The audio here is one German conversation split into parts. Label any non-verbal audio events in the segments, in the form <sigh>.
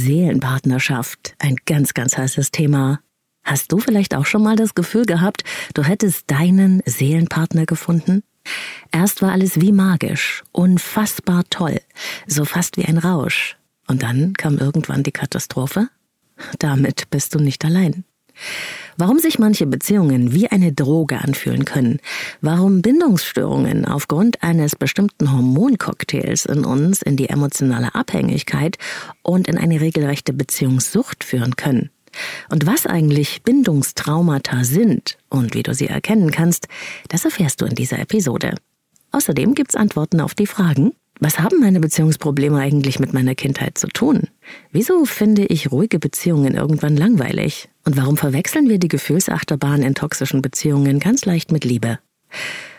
Seelenpartnerschaft, ein ganz, ganz heißes Thema. Hast du vielleicht auch schon mal das Gefühl gehabt, du hättest deinen Seelenpartner gefunden? Erst war alles wie magisch, unfassbar toll, so fast wie ein Rausch. Und dann kam irgendwann die Katastrophe? Damit bist du nicht allein. Warum sich manche Beziehungen wie eine Droge anfühlen können, warum Bindungsstörungen aufgrund eines bestimmten Hormoncocktails in uns in die emotionale Abhängigkeit und in eine regelrechte Beziehungssucht führen können. Und was eigentlich Bindungstraumata sind und wie du sie erkennen kannst, das erfährst du in dieser Episode. Außerdem gibt's Antworten auf die Fragen, was haben meine Beziehungsprobleme eigentlich mit meiner Kindheit zu tun? Wieso finde ich ruhige Beziehungen irgendwann langweilig? Und warum verwechseln wir die Gefühlsachterbahn in toxischen Beziehungen ganz leicht mit Liebe?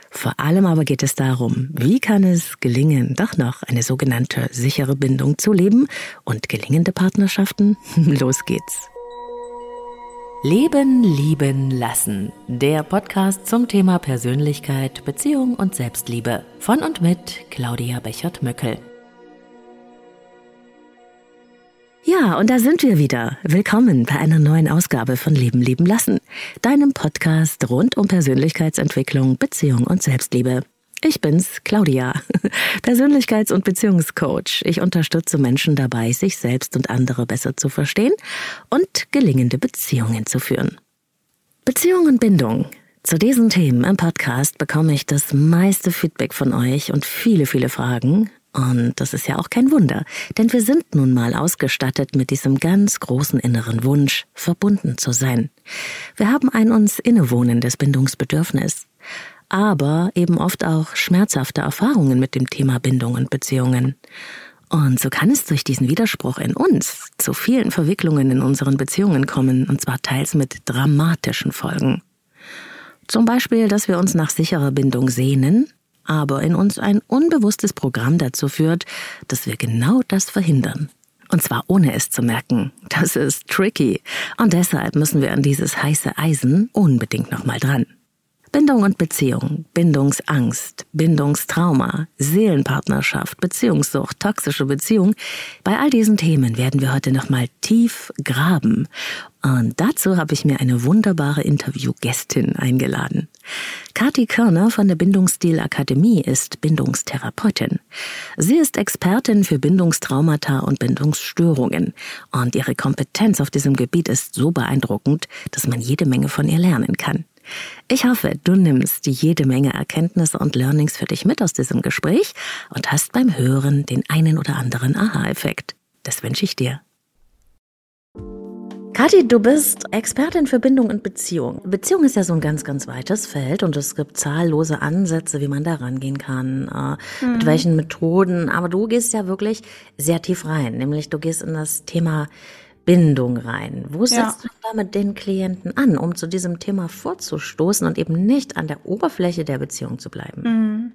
Vor allem aber geht es darum, wie kann es gelingen, doch noch eine sogenannte sichere Bindung zu leben und gelingende Partnerschaften? <laughs> Los geht's. Leben, lieben, lassen. Der Podcast zum Thema Persönlichkeit, Beziehung und Selbstliebe. Von und mit Claudia Bechert-Möckel. Ja, und da sind wir wieder. Willkommen bei einer neuen Ausgabe von Leben, lieben, lassen. Deinem Podcast rund um Persönlichkeitsentwicklung, Beziehung und Selbstliebe. Ich bin's, Claudia, <laughs> Persönlichkeits- und Beziehungscoach. Ich unterstütze Menschen dabei, sich selbst und andere besser zu verstehen und gelingende Beziehungen zu führen. Beziehung und Bindung. Zu diesen Themen im Podcast bekomme ich das meiste Feedback von euch und viele, viele Fragen. Und das ist ja auch kein Wunder, denn wir sind nun mal ausgestattet mit diesem ganz großen inneren Wunsch, verbunden zu sein. Wir haben ein uns innewohnendes Bindungsbedürfnis aber eben oft auch schmerzhafte Erfahrungen mit dem Thema Bindung und Beziehungen. Und so kann es durch diesen Widerspruch in uns zu vielen Verwicklungen in unseren Beziehungen kommen, und zwar teils mit dramatischen Folgen. Zum Beispiel, dass wir uns nach sicherer Bindung sehnen, aber in uns ein unbewusstes Programm dazu führt, dass wir genau das verhindern. Und zwar ohne es zu merken. Das ist tricky. Und deshalb müssen wir an dieses heiße Eisen unbedingt nochmal dran. Bindung und Beziehung, Bindungsangst, Bindungstrauma, Seelenpartnerschaft, Beziehungssucht, toxische Beziehung. Bei all diesen Themen werden wir heute nochmal tief graben. Und dazu habe ich mir eine wunderbare Interviewgästin eingeladen. Kati Körner von der Bindungsstil Akademie ist Bindungstherapeutin. Sie ist Expertin für Bindungstraumata und Bindungsstörungen. Und ihre Kompetenz auf diesem Gebiet ist so beeindruckend, dass man jede Menge von ihr lernen kann. Ich hoffe, du nimmst jede Menge Erkenntnisse und Learnings für dich mit aus diesem Gespräch und hast beim Hören den einen oder anderen Aha-Effekt. Das wünsche ich dir. Kathi, du bist Expertin für Bindung und Beziehung. Beziehung ist ja so ein ganz, ganz weites Feld und es gibt zahllose Ansätze, wie man da rangehen kann, äh, mhm. mit welchen Methoden. Aber du gehst ja wirklich sehr tief rein, nämlich du gehst in das Thema Bindung rein. Wo setzt ja. du damit den Klienten an, um zu diesem Thema vorzustoßen und eben nicht an der Oberfläche der Beziehung zu bleiben? Mhm.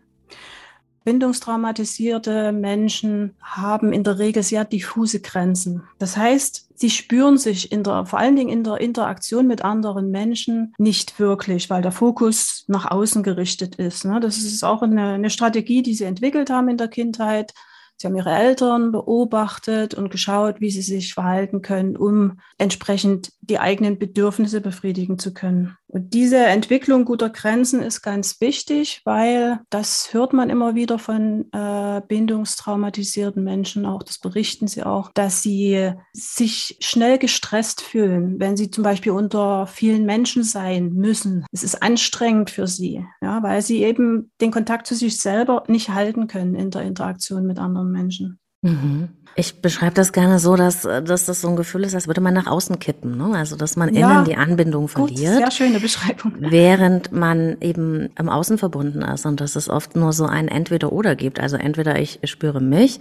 Bindungstraumatisierte Menschen haben in der Regel sehr diffuse Grenzen. Das heißt, sie spüren sich in der, vor allen Dingen in der Interaktion mit anderen Menschen nicht wirklich, weil der Fokus nach außen gerichtet ist. Ne? Das ist auch eine, eine Strategie, die sie entwickelt haben in der Kindheit Sie haben ihre Eltern beobachtet und geschaut, wie sie sich verhalten können, um entsprechend die eigenen Bedürfnisse befriedigen zu können. Und diese Entwicklung guter Grenzen ist ganz wichtig, weil das hört man immer wieder von äh, bindungstraumatisierten Menschen auch, das berichten sie auch, dass sie sich schnell gestresst fühlen, wenn sie zum Beispiel unter vielen Menschen sein müssen. Es ist anstrengend für sie, ja, weil sie eben den Kontakt zu sich selber nicht halten können in der Interaktion mit anderen Menschen. Mhm. Ich beschreibe das gerne so, dass, dass das so ein Gefühl ist, als würde man nach außen kippen. Ne? Also, dass man ja, innen die Anbindung verliert. Gut, sehr schöne Beschreibung. Während man eben im Außen verbunden ist und dass es oft nur so ein Entweder-Oder gibt. Also entweder ich spüre mich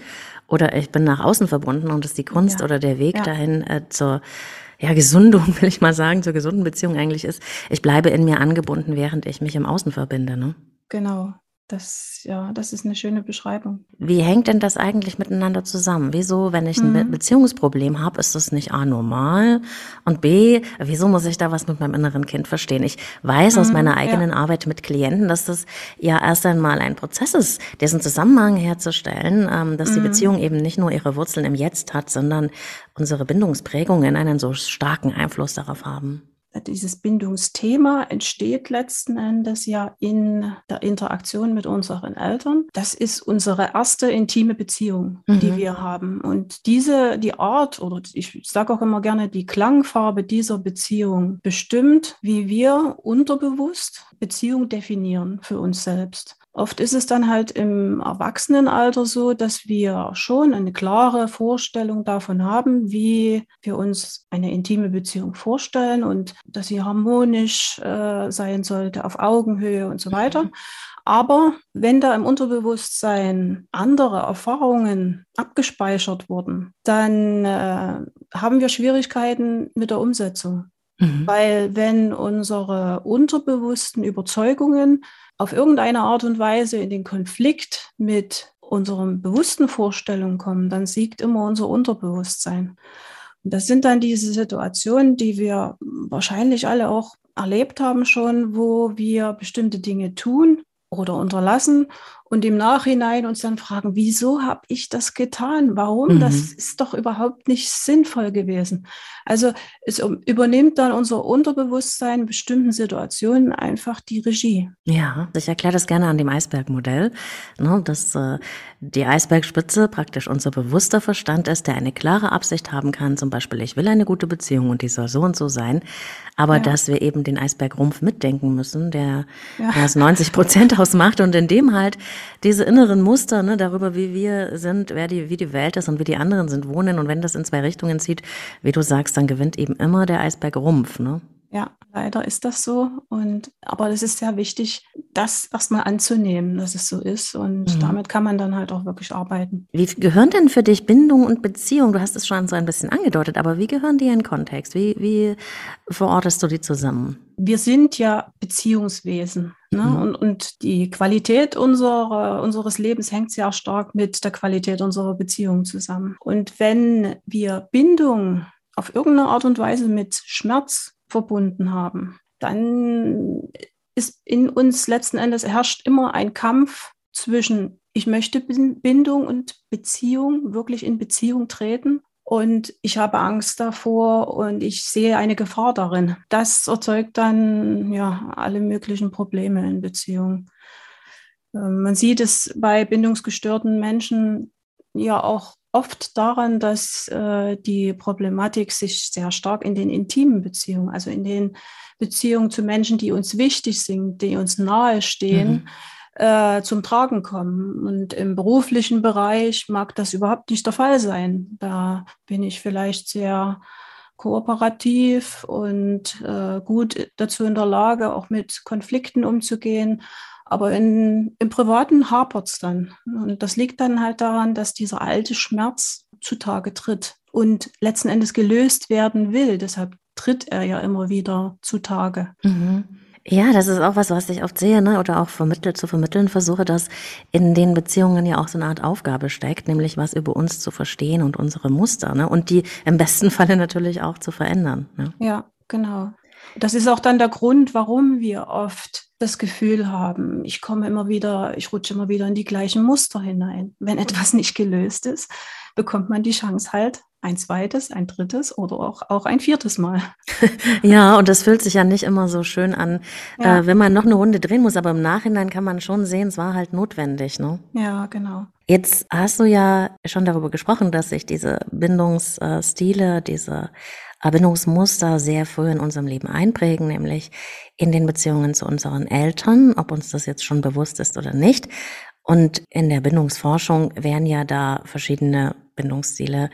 oder ich bin nach außen verbunden und ist die Kunst ja. oder der Weg ja. dahin äh, zur ja, Gesundung, <laughs> will ich mal sagen, zur gesunden Beziehung eigentlich ist, ich bleibe in mir angebunden, während ich mich im Außen verbinde. Ne? Genau. Das, ja, das ist eine schöne Beschreibung. Wie hängt denn das eigentlich miteinander zusammen? Wieso, wenn ich ein mhm. Beziehungsproblem habe, ist das nicht A normal und B, wieso muss ich da was mit meinem inneren Kind verstehen? Ich weiß mhm, aus meiner eigenen ja. Arbeit mit Klienten, dass das ja erst einmal ein Prozess ist, diesen Zusammenhang herzustellen, ähm, dass mhm. die Beziehung eben nicht nur ihre Wurzeln im Jetzt hat, sondern unsere Bindungsprägungen einen so starken Einfluss darauf haben dieses Bindungsthema entsteht letzten Endes ja in der Interaktion mit unseren Eltern. Das ist unsere erste intime Beziehung, mhm. die wir haben. Und diese, die Art oder ich sage auch immer gerne, die Klangfarbe dieser Beziehung bestimmt, wie wir unterbewusst Beziehung definieren für uns selbst. Oft ist es dann halt im Erwachsenenalter so, dass wir schon eine klare Vorstellung davon haben, wie wir uns eine intime Beziehung vorstellen und dass sie harmonisch äh, sein sollte, auf Augenhöhe und so weiter. Mhm. Aber wenn da im Unterbewusstsein andere Erfahrungen abgespeichert wurden, dann äh, haben wir Schwierigkeiten mit der Umsetzung. Mhm. Weil wenn unsere unterbewussten Überzeugungen auf irgendeine Art und Weise in den Konflikt mit unseren bewussten Vorstellungen kommen, dann siegt immer unser Unterbewusstsein. Und das sind dann diese Situationen, die wir wahrscheinlich alle auch erlebt haben schon, wo wir bestimmte Dinge tun oder unterlassen und im Nachhinein uns dann fragen, wieso habe ich das getan? Warum? Mhm. Das ist doch überhaupt nicht sinnvoll gewesen. Also es übernimmt dann unser Unterbewusstsein in bestimmten Situationen einfach die Regie. Ja, ich erkläre das gerne an dem Eisbergmodell, ne, dass äh, die Eisbergspitze praktisch unser bewusster Verstand ist, der eine klare Absicht haben kann, zum Beispiel, ich will eine gute Beziehung und die soll so und so sein, aber ja. dass wir eben den Eisbergrumpf mitdenken müssen, der ja. das 90 Prozent <laughs> ausmacht und in dem halt diese inneren Muster ne, darüber, wie wir sind, wer die, wie die Welt ist und wie die anderen sind, wohnen. Und wenn das in zwei Richtungen zieht, wie du sagst, dann gewinnt eben immer der Eisbergrumpf. Ne? Ja, leider ist das so. Und aber es ist sehr wichtig, das erstmal anzunehmen, dass es so ist. Und mhm. damit kann man dann halt auch wirklich arbeiten. Wie gehören denn für dich Bindung und Beziehung? Du hast es schon so ein bisschen angedeutet, aber wie gehören die in Kontext? Wie, wie verortest du die zusammen? Wir sind ja Beziehungswesen. Ne? Mhm. Und, und die Qualität unserer, unseres Lebens hängt sehr stark mit der Qualität unserer Beziehung zusammen. Und wenn wir Bindung auf irgendeine Art und Weise mit Schmerz verbunden haben, dann ist in uns letzten Endes herrscht immer ein Kampf zwischen, ich möchte Bindung und Beziehung, wirklich in Beziehung treten und ich habe Angst davor und ich sehe eine Gefahr darin. Das erzeugt dann ja alle möglichen Probleme in Beziehungen. Ähm, man sieht es bei bindungsgestörten Menschen ja auch oft daran, dass äh, die Problematik sich sehr stark in den intimen Beziehungen, also in den Beziehungen zu Menschen, die uns wichtig sind, die uns nahestehen, mhm. Äh, zum Tragen kommen. Und im beruflichen Bereich mag das überhaupt nicht der Fall sein. Da bin ich vielleicht sehr kooperativ und äh, gut dazu in der Lage, auch mit Konflikten umzugehen. Aber in, im Privaten hapert es dann. Und das liegt dann halt daran, dass dieser alte Schmerz zutage tritt und letzten Endes gelöst werden will. Deshalb tritt er ja immer wieder zutage. Mhm. Ja, das ist auch was, was ich oft sehe, ne? oder auch vermittelt zu vermitteln versuche, dass in den Beziehungen ja auch so eine Art Aufgabe steckt, nämlich was über uns zu verstehen und unsere Muster, ne? und die im besten <laughs> Falle natürlich auch zu verändern. Ne? Ja, genau. Das ist auch dann der Grund, warum wir oft das Gefühl haben, ich komme immer wieder, ich rutsche immer wieder in die gleichen Muster hinein. Wenn etwas nicht gelöst ist, bekommt man die Chance halt ein zweites, ein drittes oder auch, auch ein viertes Mal. <laughs> Ja, und das fühlt sich ja nicht immer so schön an, ja. äh, wenn man noch eine Runde drehen muss, aber im Nachhinein kann man schon sehen, es war halt notwendig. Ne? Ja, genau. Jetzt hast du ja schon darüber gesprochen, dass sich diese Bindungsstile, diese Verbindungsmuster sehr früh in unserem Leben einprägen, nämlich in den Beziehungen zu unseren Eltern, ob uns das jetzt schon bewusst ist oder nicht. Und in der Bindungsforschung werden ja da verschiedene Bindungsstile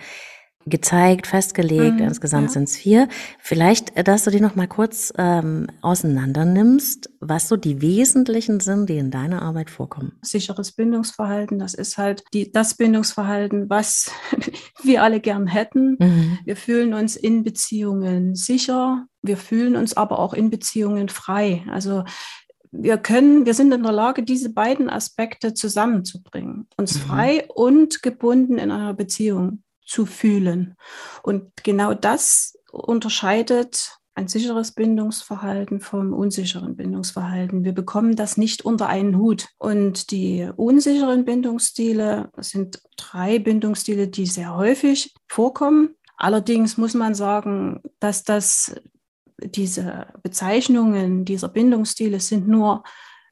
gezeigt, festgelegt. Mhm, Insgesamt ja. sind es vier. Vielleicht, äh, dass du die noch mal kurz ähm, auseinander nimmst, was so die wesentlichen sind, die in deiner Arbeit vorkommen. Sicheres Bindungsverhalten, das ist halt die, das Bindungsverhalten, was <laughs> wir alle gern hätten. Mhm. Wir fühlen uns in Beziehungen sicher. Wir fühlen uns aber auch in Beziehungen frei. Also wir können, wir sind in der Lage, diese beiden Aspekte zusammenzubringen, uns mhm. frei und gebunden in einer Beziehung zu fühlen. Und genau das unterscheidet ein sicheres Bindungsverhalten vom unsicheren Bindungsverhalten. Wir bekommen das nicht unter einen Hut. Und die unsicheren Bindungsstile sind drei Bindungsstile, die sehr häufig vorkommen. Allerdings muss man sagen, dass das diese Bezeichnungen dieser Bindungsstile sind nur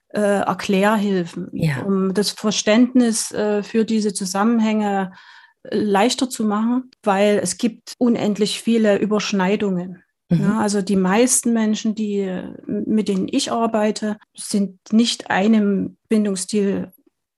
äh, Erklärhilfen, ja. um das Verständnis äh, für diese Zusammenhänge leichter zu machen, weil es gibt unendlich viele Überschneidungen. Mhm. Ja, also die meisten Menschen, die, mit denen ich arbeite, sind nicht einem Bindungsstil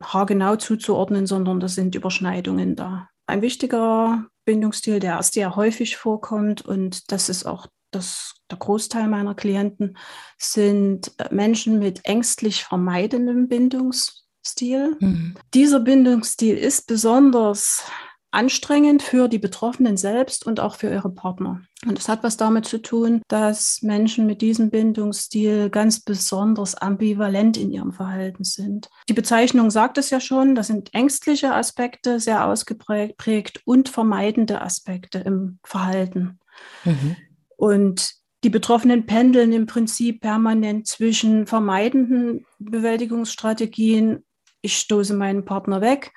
haargenau zuzuordnen, sondern da sind Überschneidungen da. Ein wichtiger Bindungsstil, der sehr häufig vorkommt und das ist auch das, der Großteil meiner Klienten, sind Menschen mit ängstlich vermeidendem Bindungsstil. Mhm. Dieser Bindungsstil ist besonders anstrengend für die Betroffenen selbst und auch für ihre Partner. Und es hat was damit zu tun, dass Menschen mit diesem Bindungsstil ganz besonders ambivalent in ihrem Verhalten sind. Die Bezeichnung sagt es ja schon, das sind ängstliche Aspekte sehr ausgeprägt und vermeidende Aspekte im Verhalten. Mhm. Und die Betroffenen pendeln im Prinzip permanent zwischen vermeidenden Bewältigungsstrategien, ich stoße meinen Partner weg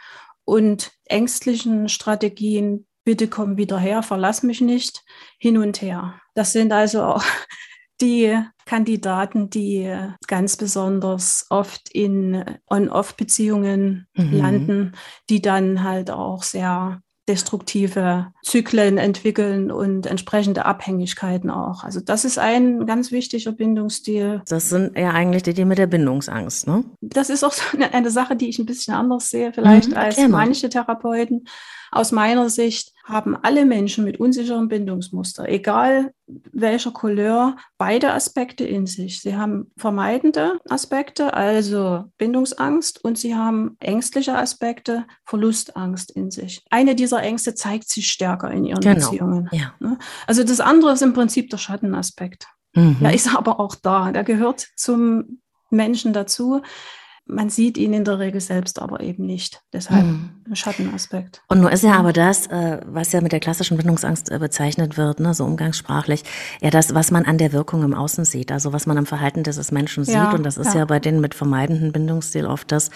und ängstlichen Strategien, bitte komm wieder her, verlass mich nicht, hin und her. Das sind also auch <laughs> die Kandidaten, die ganz besonders oft in On-Off-Beziehungen mhm. landen, die dann halt auch sehr destruktive Zyklen entwickeln und entsprechende Abhängigkeiten auch. Also das ist ein ganz wichtiger Bindungsstil. Das sind ja eigentlich die, die mit der Bindungsangst, ne? Das ist auch so eine, eine Sache, die ich ein bisschen anders sehe, vielleicht mhm, als manche Therapeuten. Aus meiner Sicht haben alle Menschen mit unsicherem Bindungsmuster, egal welcher Couleur, beide Aspekte in sich. Sie haben vermeidende Aspekte, also Bindungsangst, und sie haben ängstliche Aspekte, Verlustangst in sich. Eine dieser Ängste zeigt sich stärker in ihren genau. Beziehungen. Ja. Ne? Also das andere ist im Prinzip der Schattenaspekt. Mhm. Der ist aber auch da. Der gehört zum Menschen dazu. Man sieht ihn in der Regel selbst aber eben nicht. Deshalb mhm. Schattenaspekt. Und nur ist ja aber das, äh, was ja mit der klassischen Bindungsangst äh, bezeichnet wird, ne, so umgangssprachlich, ja das, was man an der Wirkung im Außen sieht, also was man am Verhalten dieses Menschen sieht. Ja, und das ist ja. ja bei denen mit vermeidenden Bindungsstil oft das,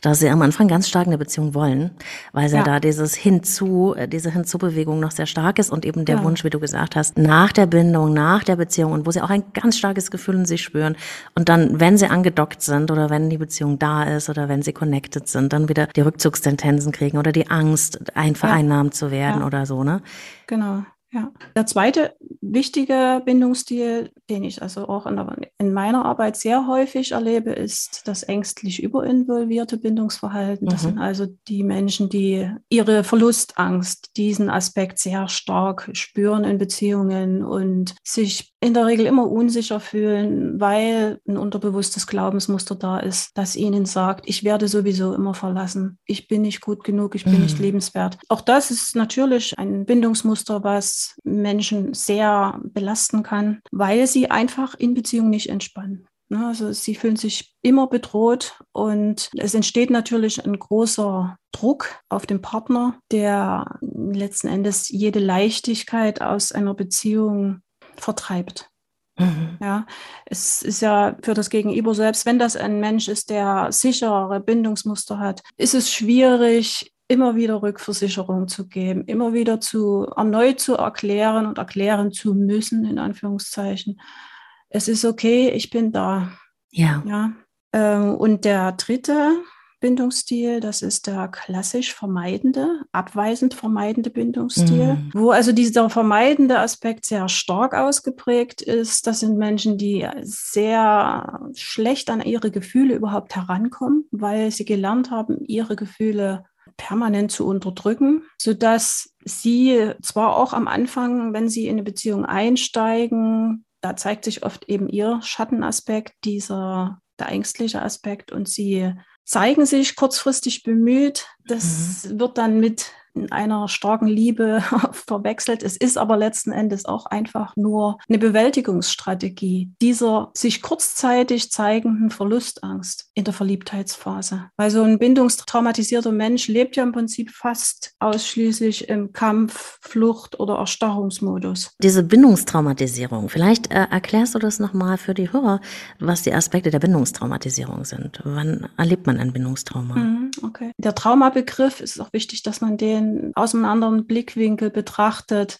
dass sie am Anfang ganz stark eine Beziehung wollen, weil ja, ja da dieses Hinzu, äh, diese Hinzubewegung noch sehr stark ist und eben der Wunsch, wie du gesagt hast, nach der Bindung, nach der Beziehung und wo sie auch ein ganz starkes Gefühl in sich spüren. Und dann, wenn sie angedockt sind oder wenn die Beziehung Beziehung da ist oder wenn sie connected sind, dann wieder die Rückzugstendenzen kriegen oder die Angst, einvereinnahmt ja. zu werden ja. oder so, ne? Genau. Ja. Der zweite wichtige Bindungsstil, den ich also auch in, der, in, meiner Arbeit sehr häufig erlebe, ist das ängstlich überinvolvierte Bindungsverhalten. Das mhm. sind also die Menschen, die ihre Verlustangst, diesen Aspekt sehr stark spüren in Beziehungen und sich in der Regel immer unsicher fühlen, weil ein unterbewusstes Glaubensmuster da ist, das ihnen sagt, ich werde sowieso immer verlassen, ich bin nicht gut genug, ich bin mhm. nicht lebenswert. Auch das ist natürlich ein Bindungsmuster, was Menschen sehr belasten kann, weil sie einfach in Beziehung nicht entspannen. Ne, also sie fühlen sich immer bedroht und es entsteht natürlich ein großer Druck auf den Partner, der letzten Endes jede Leichtigkeit aus einer Beziehung vertreibt. Mhm. Ja, es ist ja für das Gegenüber, selbst wenn das ein Mensch ist, der sichere Bindungsmuster hat, ist es schwierig, immer wieder Rückversicherung zu geben, immer wieder zu erneut zu erklären und erklären zu müssen, in Anführungszeichen. Es ist okay, ich bin da. Ja. ja. Ähm, und der dritte Bindungsstil. Das ist der klassisch vermeidende, abweisend vermeidende Bindungsstil, mhm. wo also dieser vermeidende Aspekt sehr stark ausgeprägt ist. Das sind Menschen, die sehr schlecht an ihre Gefühle überhaupt herankommen, weil sie gelernt haben, ihre Gefühle permanent zu unterdrücken, sodass sie zwar auch am Anfang, wenn sie in eine Beziehung einsteigen, da zeigt sich oft eben ihr Schattenaspekt, dieser der ängstliche Aspekt und sie zeigen sich kurzfristig bemüht. Das mhm. wird dann mit einer starken Liebe <laughs> verwechselt. Es ist aber letzten Endes auch einfach nur eine Bewältigungsstrategie dieser sich kurzzeitig zeigenden Verlustangst in der Verliebtheitsphase. Weil so ein bindungstraumatisierter Mensch lebt ja im Prinzip fast ausschließlich im Kampf, Flucht oder Erstarrungsmodus. Diese Bindungstraumatisierung, vielleicht äh, erklärst du das nochmal für die Hörer, was die Aspekte der Bindungstraumatisierung sind. Wann erlebt man ein Bindungstrauma? Mhm, okay. Der Traumabegriff ist auch wichtig, dass man den aus einem anderen Blickwinkel betrachtet.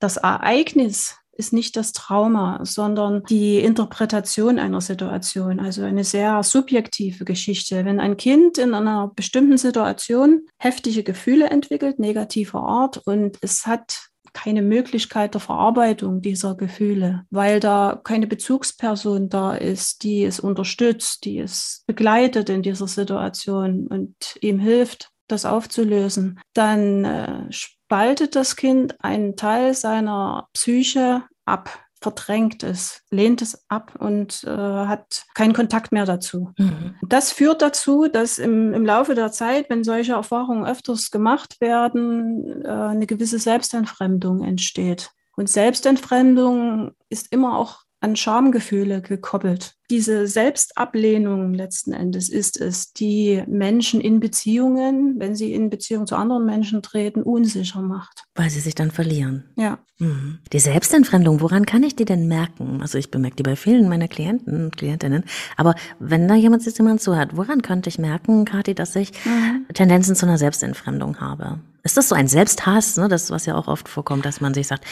Das Ereignis ist nicht das Trauma, sondern die Interpretation einer Situation, also eine sehr subjektive Geschichte. Wenn ein Kind in einer bestimmten Situation heftige Gefühle entwickelt, negativer Art, und es hat keine Möglichkeit der Verarbeitung dieser Gefühle, weil da keine Bezugsperson da ist, die es unterstützt, die es begleitet in dieser Situation und ihm hilft, das aufzulösen, dann äh, spaltet das Kind einen Teil seiner Psyche ab, verdrängt es, lehnt es ab und äh, hat keinen Kontakt mehr dazu. Mhm. Das führt dazu, dass im, im Laufe der Zeit, wenn solche Erfahrungen öfters gemacht werden, äh, eine gewisse Selbstentfremdung entsteht. Und Selbstentfremdung ist immer auch an Schamgefühle gekoppelt. Diese Selbstablehnung letzten Endes ist es, die Menschen in Beziehungen, wenn sie in Beziehung zu anderen Menschen treten, unsicher macht. Weil sie sich dann verlieren. Ja. Mhm. Die Selbstentfremdung, woran kann ich die denn merken? Also ich bemerke die bei vielen meiner Klienten und Klientinnen. Aber wenn da jemand jetzt jemand zuhört, woran könnte ich merken, Kathi, dass ich mhm. Tendenzen zu einer Selbstentfremdung habe? Ist das so ein Selbsthass, ne? das, was ja auch oft vorkommt, dass man sich sagt,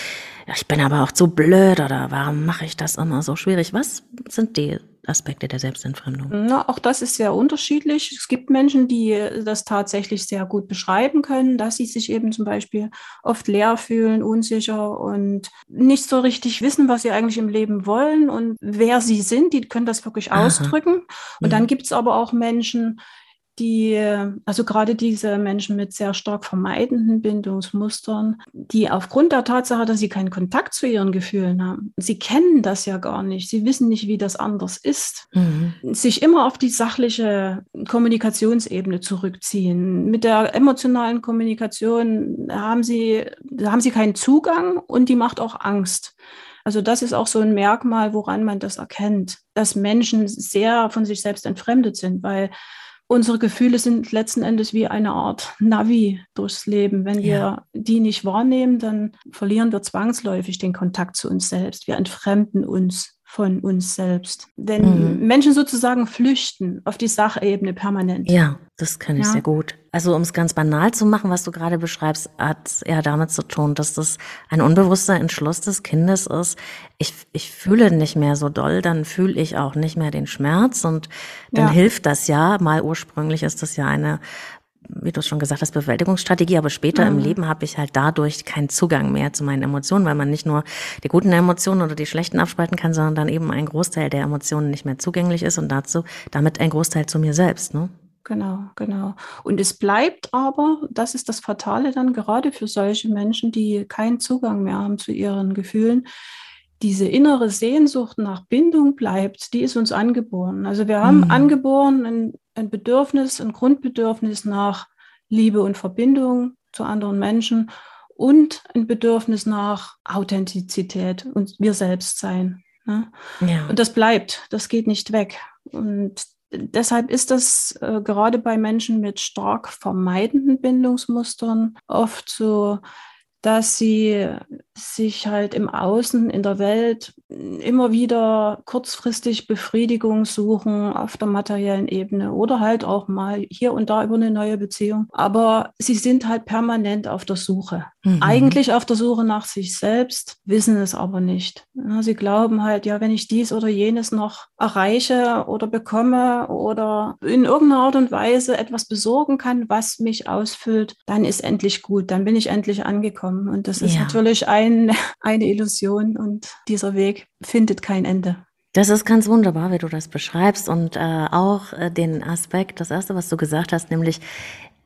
ja, ich bin aber auch zu blöd oder warum mache ich das immer so schwierig? Was sind die Aspekte der Selbstentfremdung? Na, auch das ist sehr unterschiedlich. Es gibt Menschen, die das tatsächlich sehr gut beschreiben können, dass sie sich eben zum Beispiel oft leer fühlen, unsicher und nicht so richtig wissen, was sie eigentlich im Leben wollen und wer sie sind. Die können das wirklich Aha. ausdrücken. Und mhm. dann gibt es aber auch Menschen, die, also gerade diese Menschen mit sehr stark vermeidenden Bindungsmustern, die aufgrund der Tatsache, dass sie keinen Kontakt zu ihren Gefühlen haben, sie kennen das ja gar nicht, sie wissen nicht, wie das anders ist, mhm. sich immer auf die sachliche Kommunikationsebene zurückziehen. Mit der emotionalen Kommunikation haben sie, haben sie keinen Zugang und die macht auch Angst. Also das ist auch so ein Merkmal, woran man das erkennt, dass Menschen sehr von sich selbst entfremdet sind, weil unsere Gefühle sind letzten Endes wie eine Art Navi durchs Leben. Wenn ja. wir die nicht wahrnehmen, dann verlieren wir zwangsläufig den Kontakt zu uns selbst. Wir entfremden uns von uns selbst. Wenn mhm. Menschen sozusagen flüchten auf die Sachebene permanent. Ja, das kann ich ja. sehr gut. Also um es ganz banal zu machen, was du gerade beschreibst, hat eher damit zu tun, dass das ein unbewusster Entschluss des Kindes ist. Ich, ich fühle nicht mehr so doll, dann fühle ich auch nicht mehr den Schmerz und dann ja. hilft das ja. Mal ursprünglich ist das ja eine wie du es schon gesagt hast, Bewältigungsstrategie, aber später mhm. im Leben habe ich halt dadurch keinen Zugang mehr zu meinen Emotionen, weil man nicht nur die guten Emotionen oder die schlechten abspalten kann, sondern dann eben ein Großteil der Emotionen nicht mehr zugänglich ist und dazu damit ein Großteil zu mir selbst. Ne? Genau, genau. Und es bleibt aber, das ist das Fatale dann gerade für solche Menschen, die keinen Zugang mehr haben zu ihren Gefühlen, diese innere Sehnsucht nach Bindung bleibt, die ist uns angeboren. Also wir haben mhm. angeboren ein, ein Bedürfnis, ein Grundbedürfnis nach Liebe und Verbindung zu anderen Menschen und ein Bedürfnis nach Authentizität und wir selbst sein. Ne? Ja. Und das bleibt, das geht nicht weg. Und deshalb ist das äh, gerade bei Menschen mit stark vermeidenden Bindungsmustern oft so, dass sie sich halt im Außen, in der Welt immer wieder kurzfristig Befriedigung suchen auf der materiellen Ebene oder halt auch mal hier und da über eine neue Beziehung. Aber sie sind halt permanent auf der Suche. Mhm. Eigentlich auf der Suche nach sich selbst, wissen es aber nicht. Sie glauben halt, ja, wenn ich dies oder jenes noch erreiche oder bekomme oder in irgendeiner Art und Weise etwas besorgen kann, was mich ausfüllt, dann ist endlich gut, dann bin ich endlich angekommen. Und das ist ja. natürlich ein, eine Illusion und dieser Weg findet kein Ende. Das ist ganz wunderbar, wie du das beschreibst und äh, auch äh, den Aspekt, das erste, was du gesagt hast, nämlich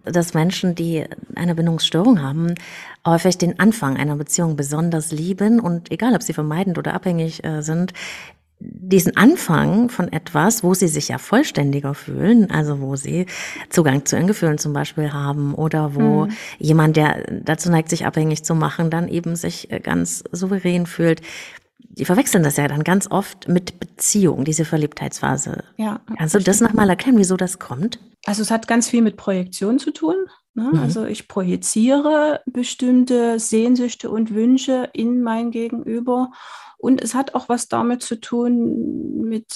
dass Menschen, die eine Bindungsstörung haben, häufig den Anfang einer Beziehung besonders lieben und egal, ob sie vermeidend oder abhängig äh, sind, diesen Anfang von etwas, wo sie sich ja vollständiger fühlen, also wo sie Zugang zu ihren Gefühlen zum Beispiel haben oder wo mhm. jemand, der dazu neigt, sich abhängig zu machen, dann eben sich äh, ganz souverän fühlt. Die verwechseln das ja dann ganz oft mit Beziehung, diese Verliebtheitsphase. Ja. Kannst du das nochmal erklären, wieso das kommt? Also es hat ganz viel mit Projektion zu tun. Ne? Mhm. Also ich projiziere bestimmte Sehnsüchte und Wünsche in mein Gegenüber und es hat auch was damit zu tun mit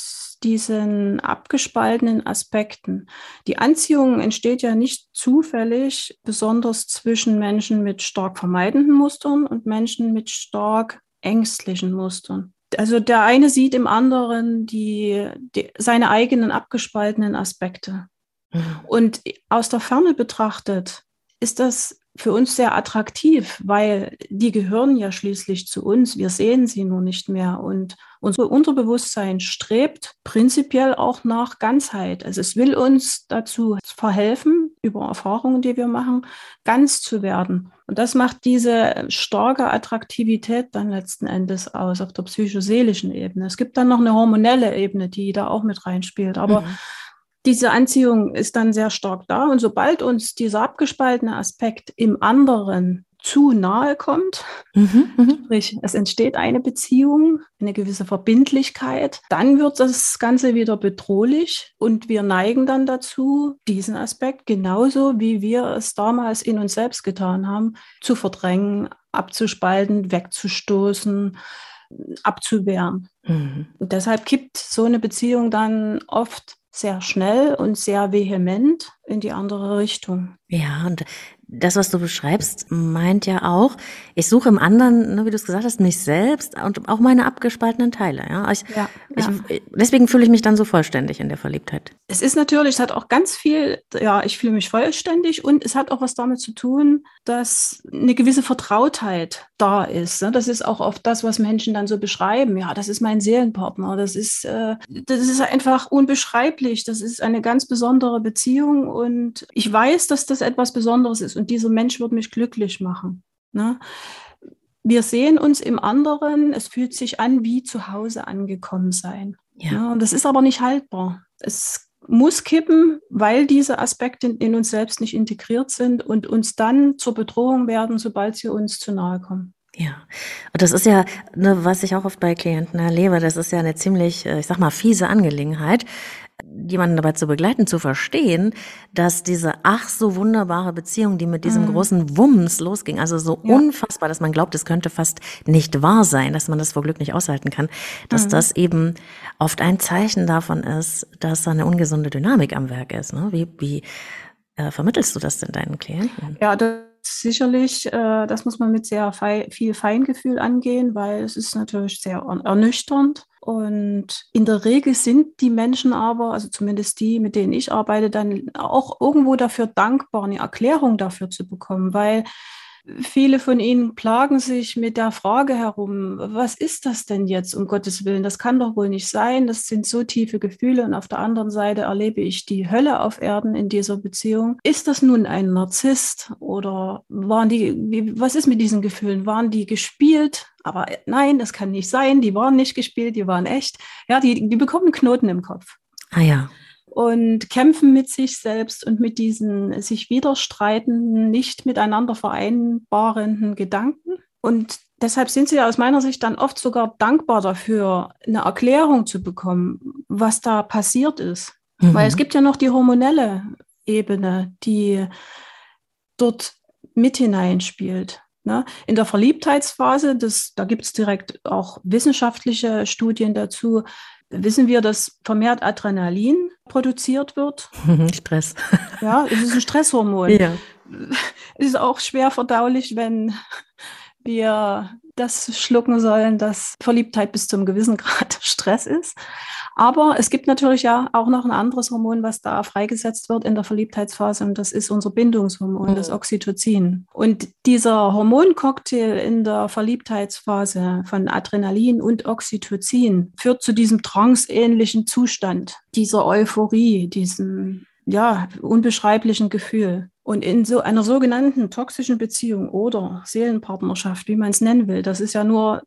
diesen abgespaltenen Aspekten. Die Anziehung entsteht ja nicht zufällig, besonders zwischen Menschen mit stark vermeidenden Mustern und Menschen mit stark ängstlichen Mustern. Also der eine sieht im anderen die, die seine eigenen abgespaltenen Aspekte. Mhm. Und aus der Ferne betrachtet ist das für uns sehr attraktiv, weil die gehören ja schließlich zu uns. Wir sehen sie nur nicht mehr. Und unser Unterbewusstsein strebt prinzipiell auch nach Ganzheit. Also es will uns dazu verhelfen, über Erfahrungen, die wir machen, ganz zu werden. Und das macht diese starke Attraktivität dann letzten Endes aus auf der psychoseelischen Ebene. Es gibt dann noch eine hormonelle Ebene, die da auch mit reinspielt. Aber mhm diese Anziehung ist dann sehr stark da. Und sobald uns dieser abgespaltene Aspekt im anderen zu nahe kommt, mhm, mhm, sprich es entsteht eine Beziehung, eine gewisse Verbindlichkeit, dann wird das Ganze wieder bedrohlich und wir neigen dann dazu, diesen Aspekt genauso wie wir es damals in uns selbst getan haben, zu verdrängen, abzuspalten, wegzustoßen, abzuwehren. Mhm. Und deshalb kippt so eine Beziehung dann oft sehr schnell und sehr vehement in die andere Richtung. Ja, und das, was du beschreibst, meint ja auch, ich suche im anderen, ne, wie du es gesagt hast, mich selbst und auch meine abgespaltenen Teile. Ja, ich, ja, ja. Ich, deswegen fühle ich mich dann so vollständig in der Verliebtheit. Es ist natürlich, es hat auch ganz viel, ja, ich fühle mich vollständig und es hat auch was damit zu tun, dass eine gewisse Vertrautheit da ist. Ne? Das ist auch oft das, was Menschen dann so beschreiben. Ja, das ist mein Seelenpartner. Das ist, äh, das ist einfach unbeschreiblich. Das ist eine ganz besondere Beziehung und ich weiß, dass das etwas Besonderes ist und dieser Mensch wird mich glücklich machen. Ne? Wir sehen uns im anderen, es fühlt sich an wie zu Hause angekommen sein. Ja. ja. und das ist aber nicht haltbar. Es muss kippen, weil diese Aspekte in uns selbst nicht integriert sind und uns dann zur Bedrohung werden, sobald sie uns zu nahe kommen. Ja, und das ist ja, ne, was ich auch oft bei Klienten erlebe, das ist ja eine ziemlich, äh, ich sag mal, fiese Angelegenheit, jemanden dabei zu begleiten, zu verstehen, dass diese ach so wunderbare Beziehung, die mit diesem mhm. großen Wumms losging, also so ja. unfassbar, dass man glaubt, es könnte fast nicht wahr sein, dass man das vor Glück nicht aushalten kann, dass mhm. das eben oft ein Zeichen davon ist, dass da eine ungesunde Dynamik am Werk ist. Ne? Wie, wie äh, vermittelst du das denn deinen Klienten? Ja, das sicherlich, äh, das muss man mit sehr fei viel Feingefühl angehen, weil es ist natürlich sehr ernüchternd. Und in der Regel sind die Menschen aber, also zumindest die, mit denen ich arbeite, dann auch irgendwo dafür dankbar, eine Erklärung dafür zu bekommen, weil Viele von Ihnen plagen sich mit der Frage herum, was ist das denn jetzt, um Gottes Willen? Das kann doch wohl nicht sein. Das sind so tiefe Gefühle. Und auf der anderen Seite erlebe ich die Hölle auf Erden in dieser Beziehung. Ist das nun ein Narzisst oder waren die, was ist mit diesen Gefühlen? Waren die gespielt? Aber nein, das kann nicht sein. Die waren nicht gespielt, die waren echt. Ja, die, die bekommen Knoten im Kopf. Ah ja und kämpfen mit sich selbst und mit diesen sich widerstreitenden, nicht miteinander vereinbarenden Gedanken. Und deshalb sind sie aus meiner Sicht dann oft sogar dankbar dafür, eine Erklärung zu bekommen, was da passiert ist. Mhm. Weil es gibt ja noch die hormonelle Ebene, die dort mit hineinspielt. Ne? In der Verliebtheitsphase, das, da gibt es direkt auch wissenschaftliche Studien dazu, wissen wir, dass vermehrt Adrenalin produziert wird. <laughs> Stress. Ja, es ist ein Stresshormon. Ja. Es ist auch schwer verdaulich, wenn wir das schlucken sollen, dass Verliebtheit bis zum gewissen Grad <laughs> Stress ist. Aber es gibt natürlich ja auch noch ein anderes Hormon, was da freigesetzt wird in der Verliebtheitsphase und das ist unser Bindungshormon, das mhm. Oxytocin. Und dieser Hormoncocktail in der Verliebtheitsphase von Adrenalin und Oxytocin führt zu diesem tranceähnlichen Zustand, dieser Euphorie, diesem ja, unbeschreiblichen Gefühl. Und in so einer sogenannten toxischen Beziehung oder Seelenpartnerschaft, wie man es nennen will, das ist ja nur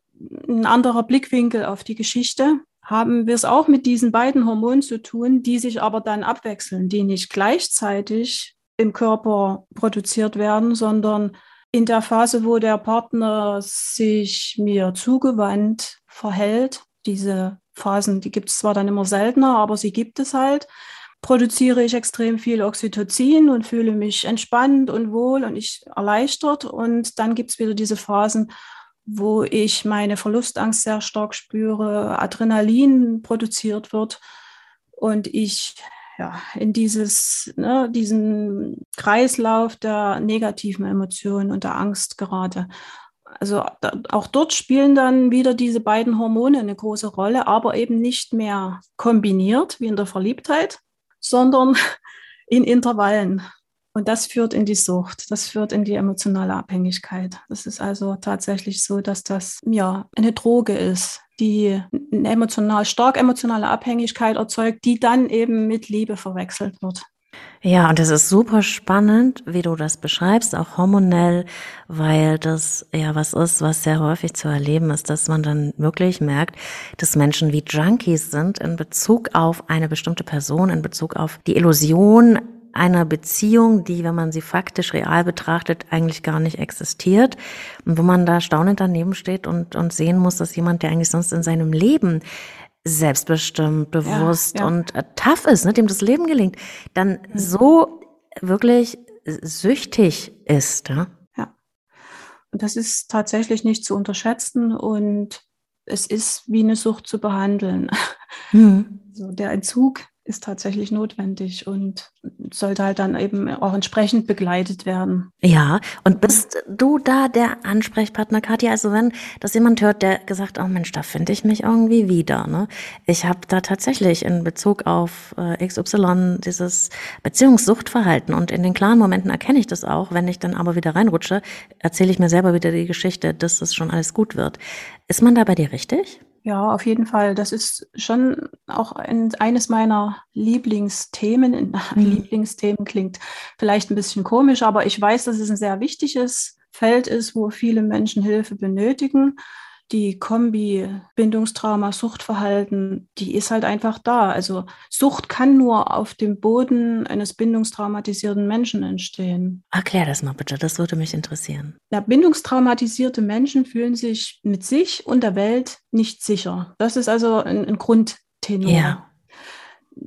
ein anderer Blickwinkel auf die Geschichte, haben wir es auch mit diesen beiden Hormonen zu tun, die sich aber dann abwechseln, die nicht gleichzeitig im Körper produziert werden, sondern in der Phase, wo der Partner sich mir zugewandt verhält, diese Phasen, die gibt es zwar dann immer seltener, aber sie gibt es halt, produziere ich extrem viel Oxytocin und fühle mich entspannt und wohl und ich erleichtert. Und dann gibt es wieder diese Phasen, wo ich meine Verlustangst sehr stark spüre, Adrenalin produziert wird und ich ja, in dieses, ne, diesen Kreislauf der negativen Emotionen und der Angst gerate. Also da, auch dort spielen dann wieder diese beiden Hormone eine große Rolle, aber eben nicht mehr kombiniert wie in der Verliebtheit, sondern <laughs> in Intervallen. Und das führt in die Sucht, das führt in die emotionale Abhängigkeit. Das ist also tatsächlich so, dass das ja eine Droge ist, die eine emotional, stark emotionale Abhängigkeit erzeugt, die dann eben mit Liebe verwechselt wird. Ja, und es ist super spannend, wie du das beschreibst, auch hormonell, weil das ja was ist, was sehr häufig zu erleben ist, dass man dann wirklich merkt, dass Menschen wie Junkies sind in Bezug auf eine bestimmte Person, in Bezug auf die Illusion einer Beziehung, die, wenn man sie faktisch real betrachtet, eigentlich gar nicht existiert. Und wo man da staunend daneben steht und, und sehen muss, dass jemand, der eigentlich sonst in seinem Leben selbstbestimmt, bewusst ja, ja. und äh, tough ist, ne, dem das Leben gelingt, dann mhm. so wirklich süchtig ist. Ja? ja. Und das ist tatsächlich nicht zu unterschätzen und es ist wie eine Sucht zu behandeln. Mhm. So, der Entzug ist tatsächlich notwendig und sollte halt dann eben auch entsprechend begleitet werden. Ja, und bist du da der Ansprechpartner, Katja? Also wenn das jemand hört, der gesagt, oh Mensch, da finde ich mich irgendwie wieder. Ne? Ich habe da tatsächlich in Bezug auf äh, XY dieses Beziehungssuchtverhalten und in den klaren Momenten erkenne ich das auch. Wenn ich dann aber wieder reinrutsche, erzähle ich mir selber wieder die Geschichte, dass das schon alles gut wird. Ist man da bei dir richtig? Ja, auf jeden Fall. Das ist schon auch ein, eines meiner Lieblingsthemen. <laughs> Mhm. Lieblingsthemen klingt vielleicht ein bisschen komisch, aber ich weiß, dass es ein sehr wichtiges Feld ist, wo viele Menschen Hilfe benötigen die Kombi Bindungstrauma, Suchtverhalten, die ist halt einfach da. Also Sucht kann nur auf dem Boden eines bindungstraumatisierten Menschen entstehen. Erklär das mal bitte, das würde mich interessieren. Ja, bindungstraumatisierte Menschen fühlen sich mit sich und der Welt nicht sicher. Das ist also ein, ein Grundtenor. Ja.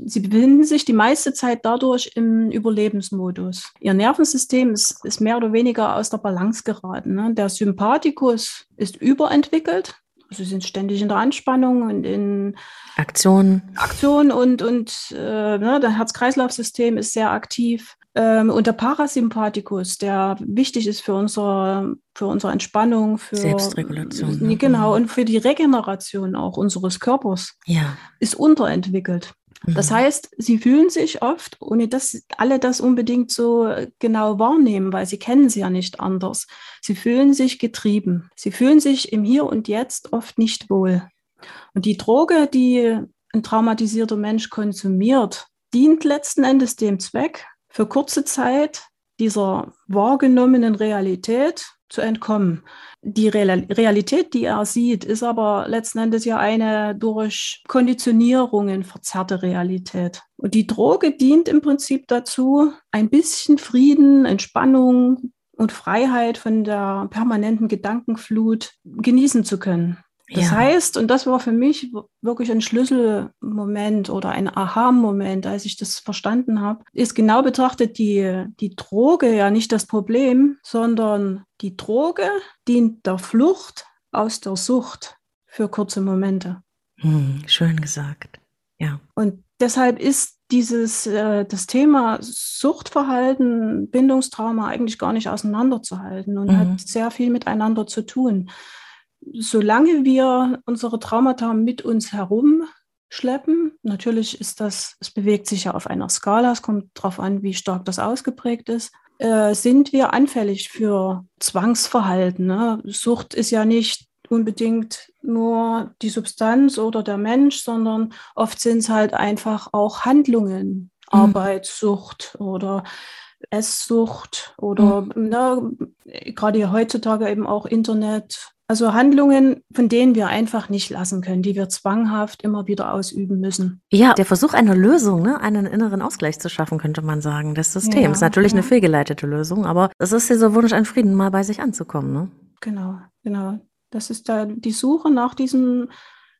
Sie befinden sich die meiste Zeit dadurch im Überlebensmodus. Ihr Nervensystem ist, ist mehr oder weniger aus der Balance geraten. Ne? Der Sympathikus ist überentwickelt. Also sie sind ständig in der Anspannung und in Aktion. Aktion und, und äh, ne, das Herz-Kreislauf-System ist sehr aktiv. Ähm, und der Parasympathikus, der wichtig ist für unsere, für unsere Entspannung, für Selbstregulation. Ne? Genau, und für die Regeneration auch unseres Körpers, ja. ist unterentwickelt. Das mhm. heißt, sie fühlen sich oft, ohne dass alle das unbedingt so genau wahrnehmen, weil sie kennen sie ja nicht anders. Sie fühlen sich getrieben. Sie fühlen sich im Hier und Jetzt oft nicht wohl. Und die Droge, die ein traumatisierter Mensch konsumiert, dient letzten Endes dem Zweck, für kurze Zeit dieser wahrgenommenen Realität zu entkommen. Die Realität, die er sieht, ist aber letzten Endes ja eine durch Konditionierungen verzerrte Realität. Und die Droge dient im Prinzip dazu, ein bisschen Frieden, Entspannung und Freiheit von der permanenten Gedankenflut genießen zu können. Das ja. heißt, und das war für mich wirklich ein Schlüsselmoment oder ein Aha-Moment, als ich das verstanden habe, ist genau betrachtet die, die Droge ja nicht das Problem, sondern die Droge dient der Flucht aus der Sucht für kurze Momente. Hm, schön gesagt. Ja. Und deshalb ist dieses äh, das Thema Suchtverhalten, Bindungstrauma eigentlich gar nicht auseinanderzuhalten und mhm. hat sehr viel miteinander zu tun solange wir unsere Traumata mit uns herumschleppen, natürlich ist das, es bewegt sich ja auf einer Skala, es kommt darauf an, wie stark das ausgeprägt ist, äh, sind wir anfällig für Zwangsverhalten. Ne? Sucht ist ja nicht unbedingt nur die Substanz oder der Mensch, sondern oft sind es halt einfach auch Handlungen, mhm. Arbeitssucht oder Esssucht oder mhm. ne, gerade heutzutage eben auch Internet, Also Handlungen, von denen wir einfach nicht lassen können, die wir zwanghaft immer wieder ausüben müssen. Ja, der Versuch einer Lösung, ne? einen inneren Ausgleich zu schaffen, könnte man sagen, des Systems. Ja, ist natürlich ja. eine fehlgeleitete Lösung, aber es ist dieser Wunsch, an Frieden mal bei sich anzukommen. Ne? Genau, genau. Das ist da die Suche nach diesem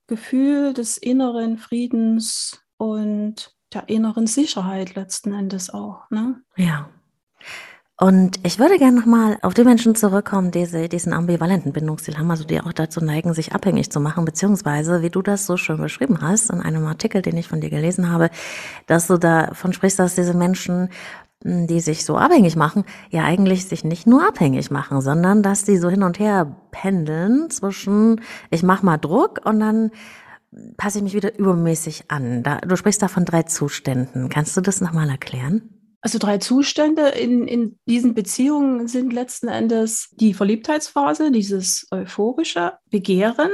Gefühl des inneren Friedens und der inneren Sicherheit letzten Endes auch. Ne? Ja. Und ich würde gerne nochmal auf die Menschen zurückkommen, die diesen ambivalenten Bindungsstil haben, also die auch dazu neigen, sich abhängig zu machen, beziehungsweise, wie du das so schön beschrieben hast, in einem Artikel, den ich von dir gelesen habe, dass du davon sprichst, dass diese Menschen, hm, die sich so abhängig machen, ja eigentlich sich nicht nur abhängig machen, sondern dass die so hin und her pendeln zwischen, ich mach mal Druck und dann passe ich mich wieder übermäßig an. Da, du sprichst da von drei Zuständen. Kannst du das nochmal erklären? Also drei Zustände in, in diesen Beziehungen sind letzten Endes die Verliebtheitsphase, dieses euphorische Begehren.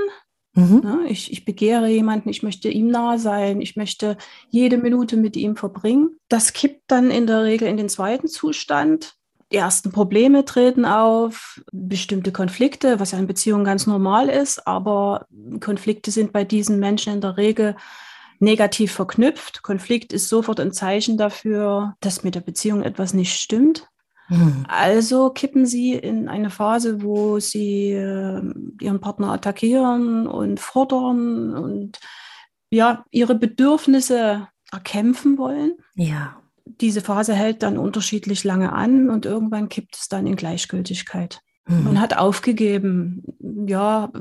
Mhm. Ja, ich, ich begehre jemanden, ich möchte ihm nahe sein, ich möchte jede Minute mit ihm verbringen. Das kippt dann in der Regel in den zweiten Zustand. Die ersten Probleme treten auf, bestimmte Konflikte, was ja in Beziehungen ganz normal ist, aber Konflikte sind bei diesen Menschen in der Regel negativ verknüpft. Konflikt ist sofort ein Zeichen dafür, dass mit der Beziehung etwas nicht stimmt. Mhm. Also kippen sie in eine Phase, wo sie äh, ihren Partner attackieren und fordern und ja, ihre Bedürfnisse erkämpfen wollen. Ja. Diese Phase hält dann unterschiedlich lange an und irgendwann kippt es dann in Gleichgültigkeit. Mhm. Man hat aufgegeben. Ja,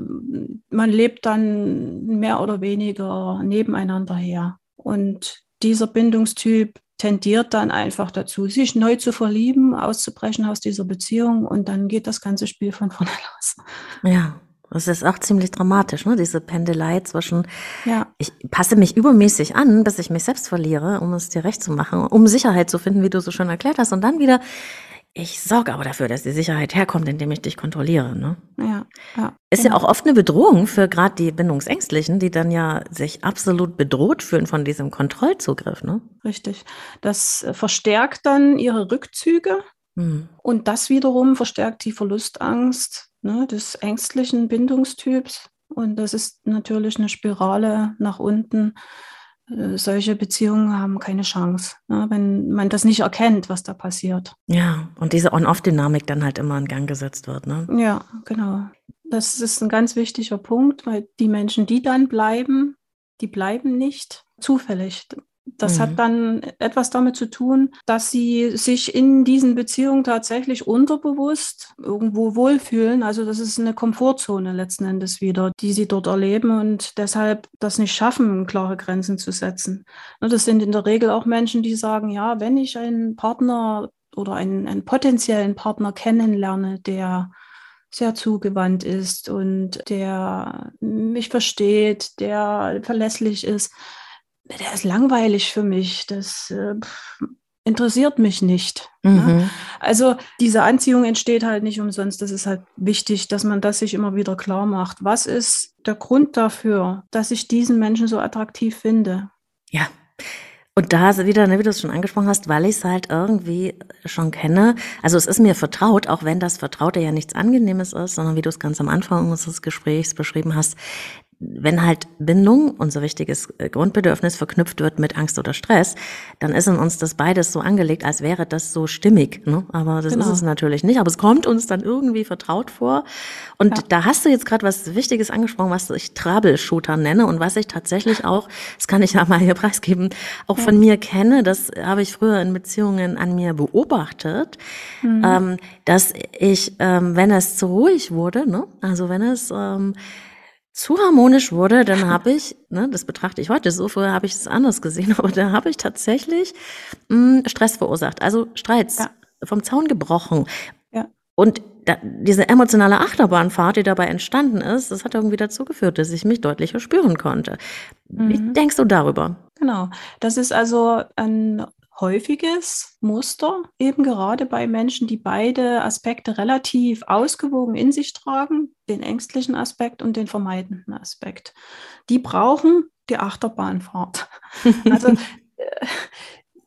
man lebt dann mehr oder weniger nebeneinander her. Und dieser Bindungstyp tendiert dann einfach dazu, sich neu zu verlieben, auszubrechen aus dieser Beziehung und dann geht das ganze Spiel von vorne <laughs> los. Ja, das ist auch ziemlich dramatisch, ne? diese Pendelei zwischen, ja. ich passe mich übermäßig an, bis ich mich selbst verliere, um es dir recht zu machen, um Sicherheit zu finden, wie du so schön erklärt hast, und dann wieder ich sorge aber dafür, dass die Sicherheit herkommt, indem ich dich kontrolliere. Ne? Ja, ja. Ist genau. ja auch oft eine Bedrohung für gerade die Bindungsängstlichen, die dann ja sich absolut bedroht fühlen von diesem Kontrollzugriff. Ne? Richtig. Das äh, verstärkt dann ihre Rückzüge hm. und das wiederum verstärkt die Verlustangst ne, des ängstlichen Bindungstyps. Und das ist natürlich eine Spirale nach unten solche Beziehungen haben keine Chance, ne, wenn man das nicht erkennt, was da passiert. Ja, und diese On-Off-Dynamik dann halt immer in Gang gesetzt wird. Ne? Ja, genau. Das ist ein ganz wichtiger Punkt, weil die Menschen, die dann bleiben, die bleiben nicht zufällig. Das mhm. hat dann etwas damit zu tun, dass sie sich in diesen Beziehungen tatsächlich unterbewusst irgendwo wohlfühlen. Also das ist eine Komfortzone letzten Endes wieder, die sie dort erleben und deshalb das nicht schaffen, klare Grenzen zu setzen. Das sind in der Regel auch Menschen, die sagen, ja, wenn ich einen Partner oder einen, einen potenziellen Partner kennenlerne, der sehr zugewandt ist und der mich versteht, der verlässlich ist, der ist langweilig für mich. Das äh, interessiert mich nicht. Ne? Mhm. Ja? Also diese Anziehung entsteht halt nicht umsonst. Das ist halt wichtig, dass man das sich immer wieder klar macht. Was ist der Grund dafür, dass ich diesen Menschen so attraktiv finde? Ja. Und da wieder, ne, wie du es schon angesprochen hast, weil ich es halt irgendwie schon kenne. Also es ist mir vertraut, auch wenn das Vertraute ja nichts Angenehmes ist, sondern wie du es ganz am Anfang unseres Gesprächs beschrieben hast, wenn halt Bindung, unser wichtiges äh, Grundbedürfnis, verknüpft wird mit Angst oder Stress, dann ist in uns das beides so angelegt, als wäre das so stimmig. Ne? Aber das genau. ist es natürlich nicht. Aber es kommt uns dann irgendwie vertraut vor. Und ja. da hast du jetzt gerade was Wichtiges angesprochen, was ich Troubleshooter nenne und was ich tatsächlich auch, das kann ich ja mal hier preisgeben, auch ja. von mir kenne. Das habe ich früher in Beziehungen an mir beobachtet, mhm. ähm, dass ich, ähm, wenn es zu ruhig wurde, ne? also wenn es ähm, zu harmonisch wurde, dann habe ich, ne, das betrachte ich heute so, früher habe ich es anders gesehen, <laughs> aber da habe ich tatsächlich mh, hm, Stress verursacht, also Streits ja. vom Zaun gebrochen. Ja. Und da, diese emotionale Achterbahnfahrt, die dabei entstanden ist, das hat irgendwie dazu geführt, dass ich mich deutlicher spüren konnte. Mhm. Wie denkst du darüber? Genau, das ist also ein häufiges Muster, eben gerade bei Menschen, die beide Aspekte relativ ausgewogen in sich tragen, den ängstlichen Aspekt und den vermeidenden Aspekt. Die brauchen die Achterbahnfahrt. <laughs> Also äh,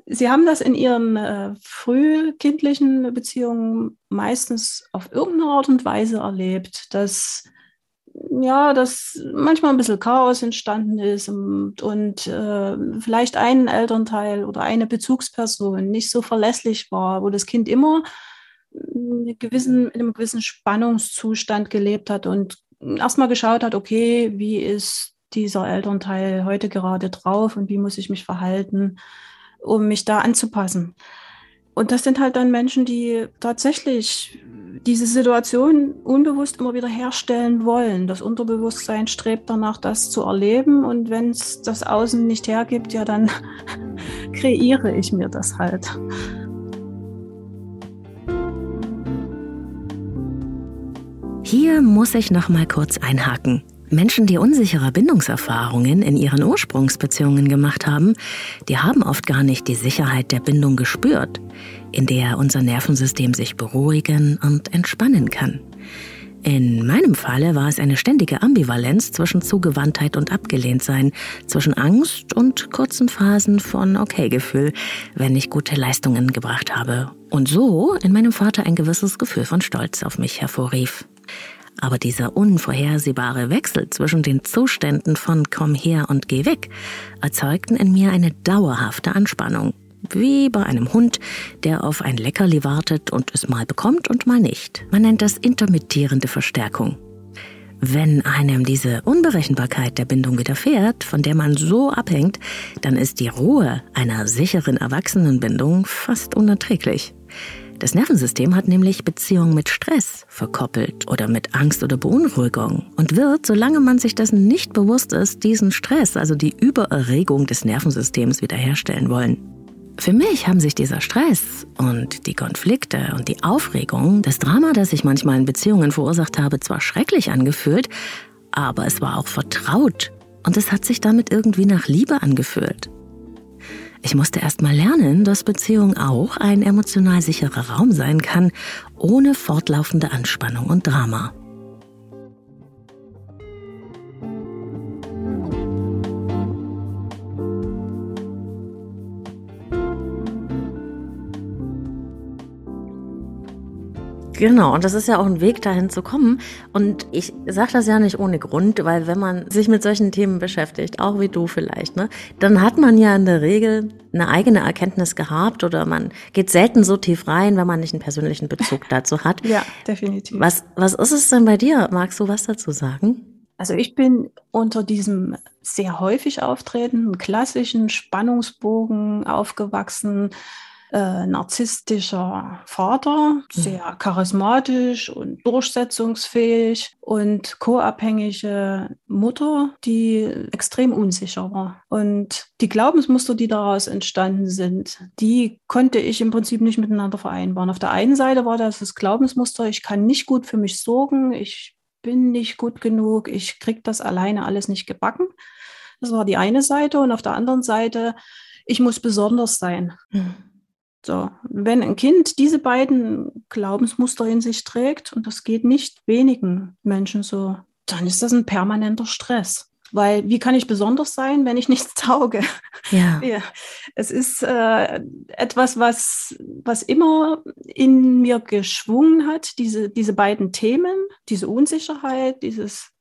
Sie haben das in Ihren äh, frühkindlichen Beziehungen meistens auf irgendeine Art und Weise erlebt, dass ja, dass manchmal ein bisschen Chaos entstanden ist und, und äh, vielleicht ein Elternteil oder eine Bezugsperson nicht so verlässlich war, wo das Kind immer in, gewissen, in einem gewissen Spannungszustand gelebt hat und erstmal geschaut hat, okay, wie ist dieser Elternteil heute gerade drauf und wie muss ich mich verhalten, um mich da anzupassen. Und das sind halt dann Menschen, die tatsächlich diese Situation unbewusst immer wieder herstellen wollen. Das Unterbewusstsein strebt danach, das zu erleben. Und wenn es das Außen nicht hergibt, ja, dann <laughs> kreiere ich mir das halt. Hier muss ich noch mal kurz einhaken. Menschen, die unsichere Bindungserfahrungen in ihren Ursprungsbeziehungen gemacht haben, die haben oft gar nicht die Sicherheit der Bindung gespürt, in der unser Nervensystem sich beruhigen und entspannen kann. In meinem Falle war es eine ständige Ambivalenz zwischen Zugewandtheit und Abgelehntsein, zwischen Angst und kurzen Phasen von Okay-Gefühl, wenn ich gute Leistungen gebracht habe. Und so in meinem Vater ein gewisses Gefühl von Stolz auf mich hervorrief. Aber dieser unvorhersehbare Wechsel zwischen den Zuständen von komm her und geh weg erzeugten in mir eine dauerhafte Anspannung. Wie bei einem Hund, der auf ein Leckerli wartet und es mal bekommt und mal nicht. Man nennt das intermittierende Verstärkung. Wenn einem diese Unberechenbarkeit der Bindung widerfährt, von der man so abhängt, dann ist die Ruhe einer sicheren Erwachsenenbindung fast unerträglich. Das Nervensystem hat nämlich Beziehungen mit Stress verkoppelt oder mit Angst oder Beunruhigung und wird, solange man sich dessen nicht bewusst ist, diesen Stress, also die Übererregung des Nervensystems wiederherstellen wollen. Für mich haben sich dieser Stress und die Konflikte und die Aufregung, das Drama, das ich manchmal in Beziehungen verursacht habe, zwar schrecklich angefühlt, aber es war auch vertraut und es hat sich damit irgendwie nach Liebe angefühlt. Ich musste erst mal lernen, dass Beziehung auch ein emotional sicherer Raum sein kann, ohne fortlaufende Anspannung und Drama. Genau, und das ist ja auch ein Weg dahin zu kommen. Und ich sage das ja nicht ohne Grund, weil wenn man sich mit solchen Themen beschäftigt, auch wie du vielleicht, ne, dann hat man ja in der Regel eine eigene Erkenntnis gehabt oder man geht selten so tief rein, wenn man nicht einen persönlichen Bezug <laughs> dazu hat. ja, definitiv. Was, was ist es denn bei dir? Magst du was dazu sagen? Also ich bin unter diesem sehr häufig auftretenden klassischen Spannungsbogen aufgewachsen äh, narzisstischer Vater, sehr charismatisch und durchsetzungsfähig und co-abhängige Mutter, die extrem unsicher war. Und die Glaubensmuster, die daraus entstanden sind, die konnte ich im Prinzip nicht miteinander vereinbaren. Auf der einen Seite war das das Glaubensmuster, ich kann nicht gut für mich sorgen, ich bin nicht gut genug, ich kriege das alleine alles nicht gebacken. Das war die eine Seite. Und auf der anderen Seite, ich muss besonders sein. Mhm. So, wenn ein Kind diese beiden Glaubensmuster in sich trägt, und das geht nicht wenigen Menschen so, dann ist das ein permanenter Stress. Weil wie kann ich besonders sein, wenn ich nichts <laughs> tauge? Ja. <laughs> ja. Es ist äh, etwas, was, was immer in mir geschwungen hat, diese, diese beiden Themen, diese Unsicherheit, dieses,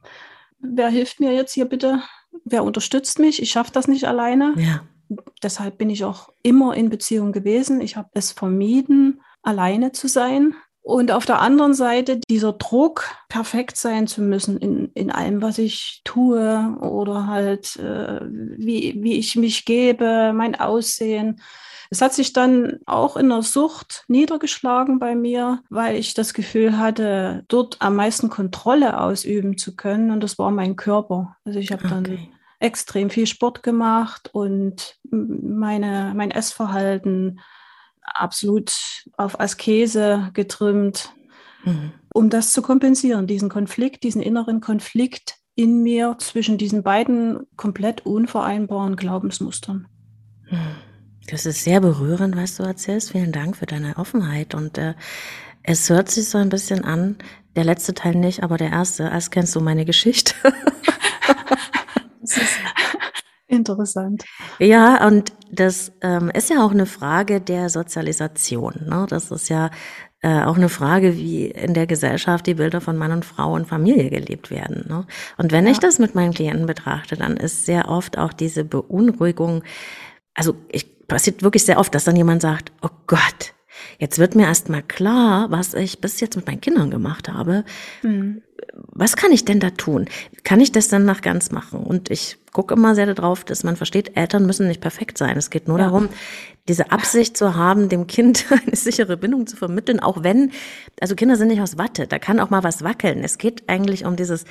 wer hilft mir jetzt hier bitte? Wer unterstützt mich? Ich schaffe das nicht alleine. Ja. Deshalb bin ich auch immer in Beziehung gewesen. Ich habe es vermieden, alleine zu sein. Und auf der anderen Seite dieser Druck, perfekt sein zu müssen in, in allem, was ich tue oder halt, äh, wie, wie ich mich gebe, mein Aussehen. Es hat sich dann auch in der Sucht niedergeschlagen bei mir, weil ich das Gefühl hatte, dort am meisten Kontrolle ausüben zu können. Und das war mein Körper. Also ich habe okay. dann extrem viel Sport gemacht und meine, mein Essverhalten absolut auf Askese getrimmt, mhm. um das zu kompensieren, diesen Konflikt, diesen inneren Konflikt in mir zwischen diesen beiden komplett unvereinbaren Glaubensmustern. Mhm. Das ist sehr berührend, was du erzählst. Vielen Dank für deine Offenheit. Und äh, es hört sich so ein bisschen an, der letzte Teil nicht, aber der erste, als kennst du meine Geschichte. <laughs> Interessant. Ja, und das ähm, ist ja auch eine Frage der Sozialisation. Ne? Das ist ja äh, auch eine Frage, wie in der Gesellschaft die Bilder von Mann und Frau und Familie gelebt werden. Ne? Und wenn ja. ich das mit meinen Klienten betrachte, dann ist sehr oft auch diese Beunruhigung, also ich passiert wirklich sehr oft, dass dann jemand sagt, oh Gott, jetzt wird mir erst mal klar, was ich bis jetzt mit meinen Kindern gemacht habe. Mhm. Was kann ich denn da tun? Kann ich das dann nach ganz machen? Und ich gucke immer sehr darauf, dass man versteht, Eltern müssen nicht perfekt sein. Es geht nur ja. darum, diese Absicht zu haben, dem Kind <laughs> eine sichere Bindung zu vermitteln, auch wenn, also Kinder sind nicht aus Watte, da kann auch mal was wackeln. Es geht eigentlich um dieses,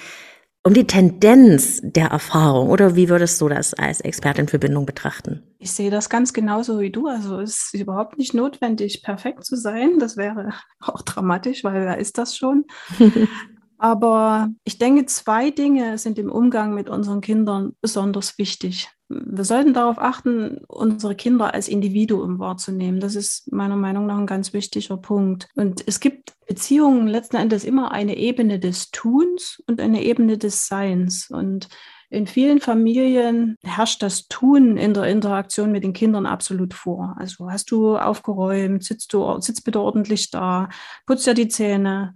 um die Tendenz der Erfahrung. Oder wie würdest du das als Expertin für Bindung betrachten? Ich sehe das ganz genauso wie du. Also es ist überhaupt nicht notwendig, perfekt zu sein. Das wäre <laughs> auch dramatisch, weil wer ist das schon? <laughs> Aber ich denke, zwei Dinge sind im Umgang mit unseren Kindern besonders wichtig. Wir sollten darauf achten, unsere Kinder als Individuum wahrzunehmen. Das ist meiner Meinung nach ein ganz wichtiger Punkt. Und es gibt Beziehungen letzten Endes immer eine Ebene des Tuns und eine Ebene des Seins. Und in vielen Familien herrscht das Tun in der Interaktion mit den Kindern absolut vor. Also hast du aufgeräumt, sitzt du, sitzt bitte ordentlich da, putzt ja die Zähne,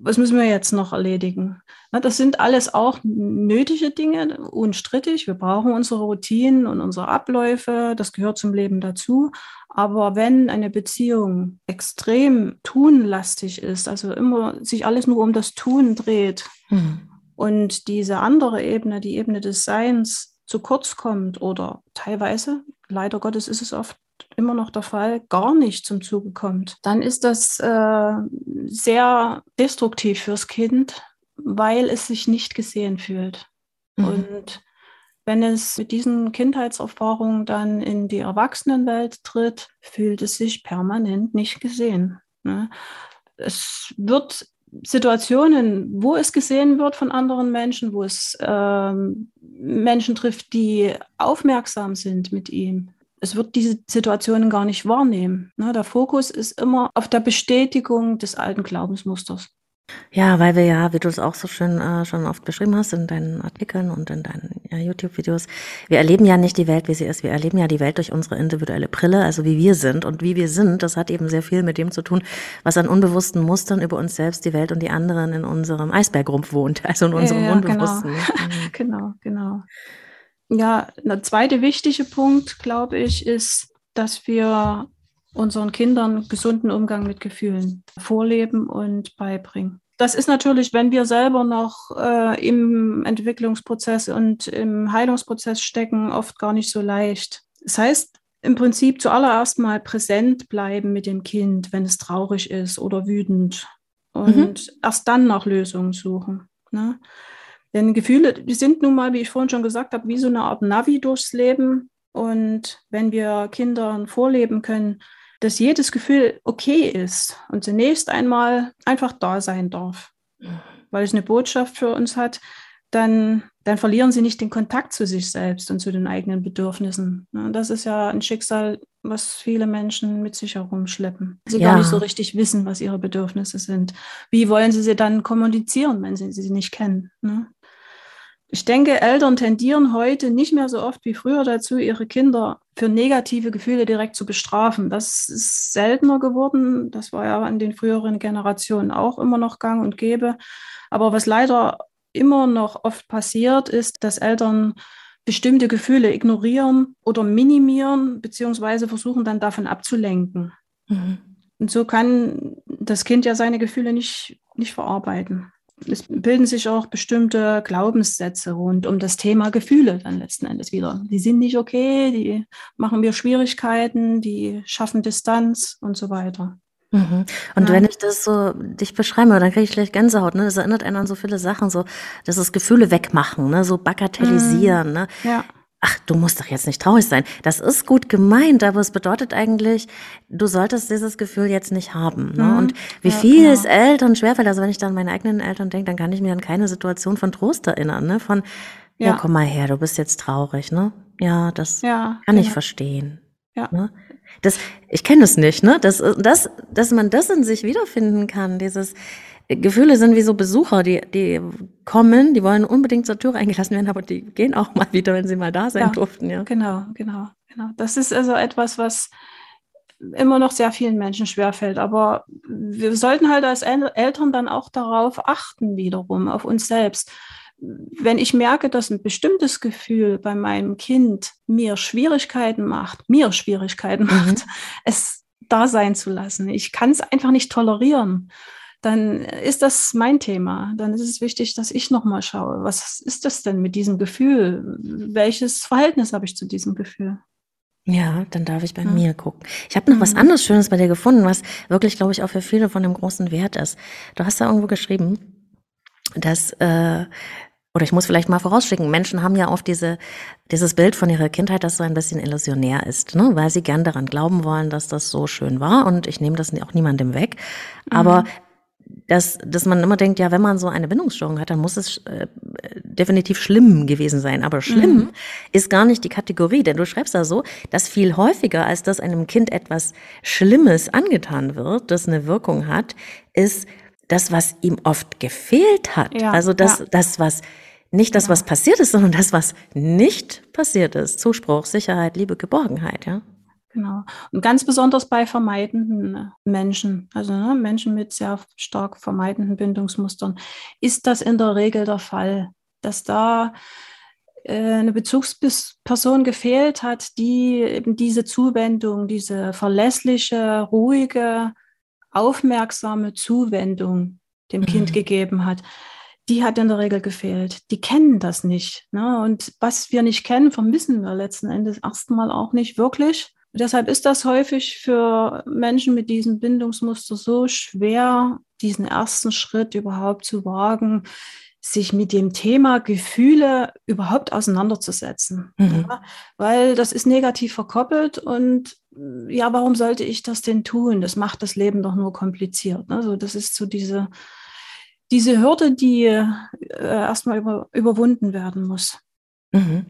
was müssen wir jetzt noch erledigen? das sind alles auch nötige Dinge, unstrittig. Wir brauchen unsere Routinen und unsere Abläufe. Das gehört zum Leben dazu. Aber wenn eine Beziehung extrem tunlastig ist, also immer sich alles nur um das Tun dreht mhm. und diese andere Ebene, die Ebene des Seins, zu kurz kommt oder teilweise, leider Gottes ist es oft immer noch der Fall, gar nicht zum Zuge kommt, dann ist das äh, sehr destruktiv fürs Kind, weil es sich nicht gesehen fühlt. Mhm. Und wenn es mit diesen Kindheitserfahrungen dann in die Erwachsenenwelt tritt, fühlt es sich permanent nicht gesehen. Ne? Es wird Situationen, wo es gesehen wird von anderen Menschen, wo es ähm, Menschen trifft, die aufmerksam sind mit ihm, es wird diese Situationen gar nicht wahrnehmen. Ne? Der Fokus ist immer auf der Bestätigung des alten Glaubensmusters. Ja, weil wir ja, wie du es auch so schön äh, schon oft beschrieben hast in deinen Artikeln und in deinen ja, YouTube-Videos, wir erleben ja nicht die Welt, wie sie ist. Wir erleben ja die Welt durch unsere individuelle Brille, also wie wir sind. Und wie wir sind, das hat eben sehr viel mit dem zu tun, was an unbewussten Mustern über uns selbst, die Welt und die anderen in unserem Eisbergrumpf wohnt, <laughs> also in unserem ja, ja, genau. Unbewussten. <laughs> Genau, genau. genau. Ja, der zweite wichtige Punkt, glaube ich, ist, dass wir unseren Kindern gesunden Umgang mit Gefühlen vorleben und beibringen. Das ist natürlich, wenn wir selber noch äh, im Entwicklungsprozess und im Heilungsprozess stecken, oft gar nicht so leicht. Das heißt, im Prinzip zuallererst mal präsent bleiben mit dem Kind, wenn es traurig ist oder wütend und mhm. erst dann nach Lösungen suchen. Ne? Denn Gefühle, die sind nun mal, wie ich vorhin schon gesagt habe, wie so eine Art Navi durchs Leben. Und wenn wir Kindern vorleben können, dass jedes Gefühl okay ist und zunächst einmal einfach da sein darf, weil es eine Botschaft für uns hat, dann, dann verlieren sie nicht den Kontakt zu sich selbst und zu den eigenen Bedürfnissen. Das ist ja ein Schicksal, was viele Menschen mit sich herumschleppen. Sie ja. gar nicht so richtig wissen, was ihre Bedürfnisse sind. Wie wollen sie sie dann kommunizieren, wenn sie sie nicht kennen? Ne? Ich denke, Eltern tendieren heute nicht mehr so oft wie früher dazu, ihre Kinder für negative Gefühle direkt zu bestrafen. Das ist seltener geworden. Das war ja in den früheren Generationen auch immer noch gang und gäbe. Aber was leider immer noch oft passiert, ist, dass Eltern bestimmte Gefühle ignorieren oder minimieren, beziehungsweise versuchen dann davon abzulenken. Mhm. Und so kann das Kind ja seine Gefühle nicht, nicht verarbeiten es bilden sich auch bestimmte Glaubenssätze rund um das Thema Gefühle dann letzten Endes wieder. Die sind nicht okay, die machen mir Schwierigkeiten, die schaffen Distanz und so weiter. Mhm. Und ja. wenn ich das so dich beschreibe, dann kriege ich gleich Gänsehaut. Ne? Das erinnert einen an so viele Sachen, so das ist Gefühle wegmachen, ne? so bagatellisieren. Mhm. Ne? Ja ach, du musst doch jetzt nicht traurig sein. Das ist gut gemeint, aber es bedeutet eigentlich, du solltest dieses Gefühl jetzt nicht haben. Ne? Mhm. Und wie ja, viel genau. es Eltern schwerfällt, also wenn ich dann an meine eigenen Eltern denke, dann kann ich mir an keine Situation von Trost erinnern, ne? Von, ja, ja komm mal her, du bist jetzt traurig, ne? Ja, das kann genau. ich verstehen. Ja. Ne? Das, ich kenne das nicht, ne? Das, das, dass man das in sich wiederfinden kann, dieses, Gefühle sind wie so Besucher, die, die kommen, die wollen unbedingt zur Tür eingelassen werden, aber die gehen auch mal wieder, wenn sie mal da sein ja, durften. Ja, genau, genau, genau. Das ist also etwas, was immer noch sehr vielen Menschen schwerfällt. Aber wir sollten halt als Eltern dann auch darauf achten, wiederum, auf uns selbst. Wenn ich merke, dass ein bestimmtes Gefühl bei meinem Kind mir Schwierigkeiten macht, mir Schwierigkeiten mhm. macht, es da sein zu lassen. Ich kann es einfach nicht tolerieren dann ist das mein Thema. Dann ist es wichtig, dass ich nochmal schaue, was ist das denn mit diesem Gefühl? Welches Verhältnis habe ich zu diesem Gefühl? Ja, dann darf ich bei ja. mir gucken. Ich habe noch mhm. was anderes Schönes bei dir gefunden, was wirklich, glaube ich, auch für viele von dem großen Wert ist. Du hast da irgendwo geschrieben, dass äh, oder ich muss vielleicht mal vorausschicken, Menschen haben ja oft diese, dieses Bild von ihrer Kindheit, das so ein bisschen illusionär ist, ne? weil sie gern daran glauben wollen, dass das so schön war. Und ich nehme das auch niemandem weg. Aber mhm dass, dass man immer denkt, ja, wenn man so eine Bindungsstörung hat, dann muss es äh, definitiv schlimm gewesen sein. Aber schlimm mhm. ist gar nicht die Kategorie, denn du schreibst da so, dass viel häufiger, als dass einem Kind etwas Schlimmes angetan wird, das eine Wirkung hat, ist das, was ihm oft gefehlt hat. Ja, also das, ja. das, was nicht das, was passiert ist, sondern das, was nicht passiert ist. Zuspruch, Sicherheit, Liebe, Geborgenheit, ja. Genau. Und ganz besonders bei vermeidenden Menschen, also ne, Menschen mit sehr stark vermeidenden Bindungsmustern, ist das in der Regel der Fall, dass da äh, eine Bezugsperson gefehlt hat, die eben diese Zuwendung, diese verlässliche, ruhige, aufmerksame Zuwendung dem mhm. Kind gegeben hat die hat in der Regel gefehlt. Die kennen das nicht. Ne? Und was wir nicht kennen, vermissen wir letzten Endes erstmal auch nicht wirklich. Deshalb ist das häufig für Menschen mit diesem Bindungsmuster so schwer, diesen ersten Schritt überhaupt zu wagen, sich mit dem Thema Gefühle überhaupt auseinanderzusetzen. Mhm. Ja, weil das ist negativ verkoppelt und ja, warum sollte ich das denn tun? Das macht das Leben doch nur kompliziert. Also das ist so diese, diese Hürde, die äh, erstmal über, überwunden werden muss. Mhm.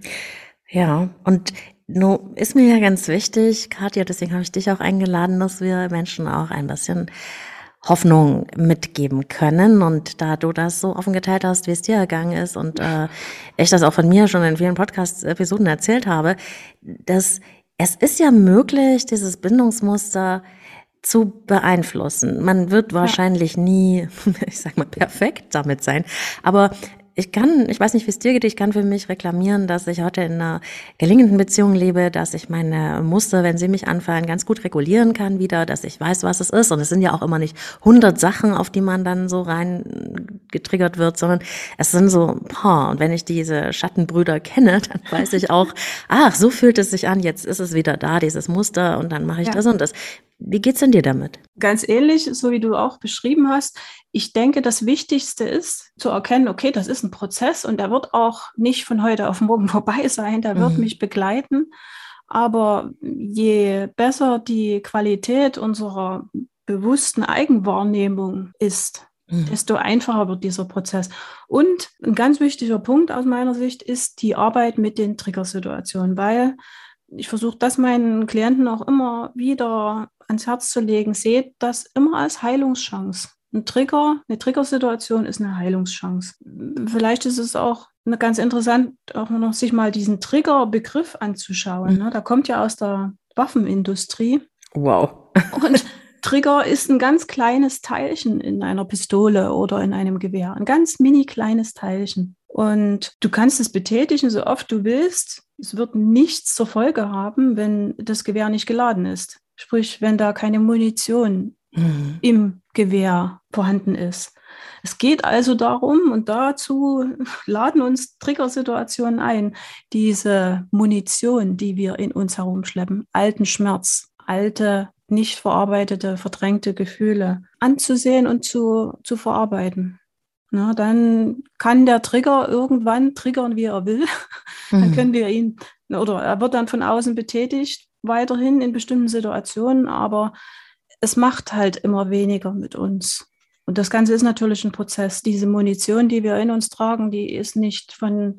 Ja, und nun ist mir ja ganz wichtig, Katja, deswegen habe ich dich auch eingeladen, dass wir Menschen auch ein bisschen Hoffnung mitgeben können. Und da du das so offen geteilt hast, wie es dir ergangen ist und äh, ich das auch von mir schon in vielen Podcast-Episoden erzählt habe, dass es ist ja möglich, dieses Bindungsmuster zu beeinflussen. Man wird wahrscheinlich ja. nie, <laughs> ich sag mal, perfekt damit sein, aber ich kann, ich weiß nicht, wie es dir geht, ich kann für mich reklamieren, dass ich heute in einer gelingenden Beziehung lebe, dass ich meine Muster, wenn sie mich anfallen, ganz gut regulieren kann wieder, dass ich weiß, was es ist. Und es sind ja auch immer nicht hundert Sachen, auf die man dann so rein getriggert wird, sondern es sind so paar. Und wenn ich diese Schattenbrüder kenne, <laughs> dann weiß ich auch, ach, so fühlt es sich an, jetzt ist es wieder da, dieses Muster, und dann mache ich ja. das und das. Wie geht's denn dir damit? Ganz ähnlich, so wie du auch beschrieben hast. Ich denke, das Wichtigste ist zu erkennen, okay, das ist ein Prozess und der wird auch nicht von heute auf morgen <laughs> vorbei sein, der mhm. wird mich begleiten. Aber je besser die Qualität unserer bewussten Eigenwahrnehmung ist, mhm. desto einfacher wird dieser Prozess. Und ein ganz wichtiger Punkt aus meiner Sicht ist die Arbeit mit den Triggersituationen, weil ich versuche das meinen Klienten auch immer wieder ans Herz zu legen. Seht das immer als Heilungschance. Ein Trigger, eine Triggersituation ist eine Heilungschance. Vielleicht ist es auch ganz interessant, auch noch sich mal diesen Triggerbegriff anzuschauen. Ne? Da kommt ja aus der Waffenindustrie. Wow. Und Trigger ist ein ganz kleines Teilchen in einer Pistole oder in einem Gewehr. Ein ganz mini kleines Teilchen. Und du kannst es betätigen, so oft du willst. Es wird nichts zur Folge haben, wenn das Gewehr nicht geladen ist. Sprich, wenn da keine Munition mhm. im Gewehr vorhanden ist. Es geht also darum, und dazu laden uns Triggersituationen ein, diese Munition, die wir in uns herumschleppen, alten Schmerz, alte, nicht verarbeitete, verdrängte Gefühle anzusehen und zu, zu verarbeiten. Na, dann kann der Trigger irgendwann triggern, wie er will. <laughs> Mhm. Dann können wir ihn, oder er wird dann von außen betätigt, weiterhin in bestimmten Situationen, aber es macht halt immer weniger mit uns. Und das Ganze ist natürlich ein Prozess. Diese Munition, die wir in uns tragen, die ist nicht von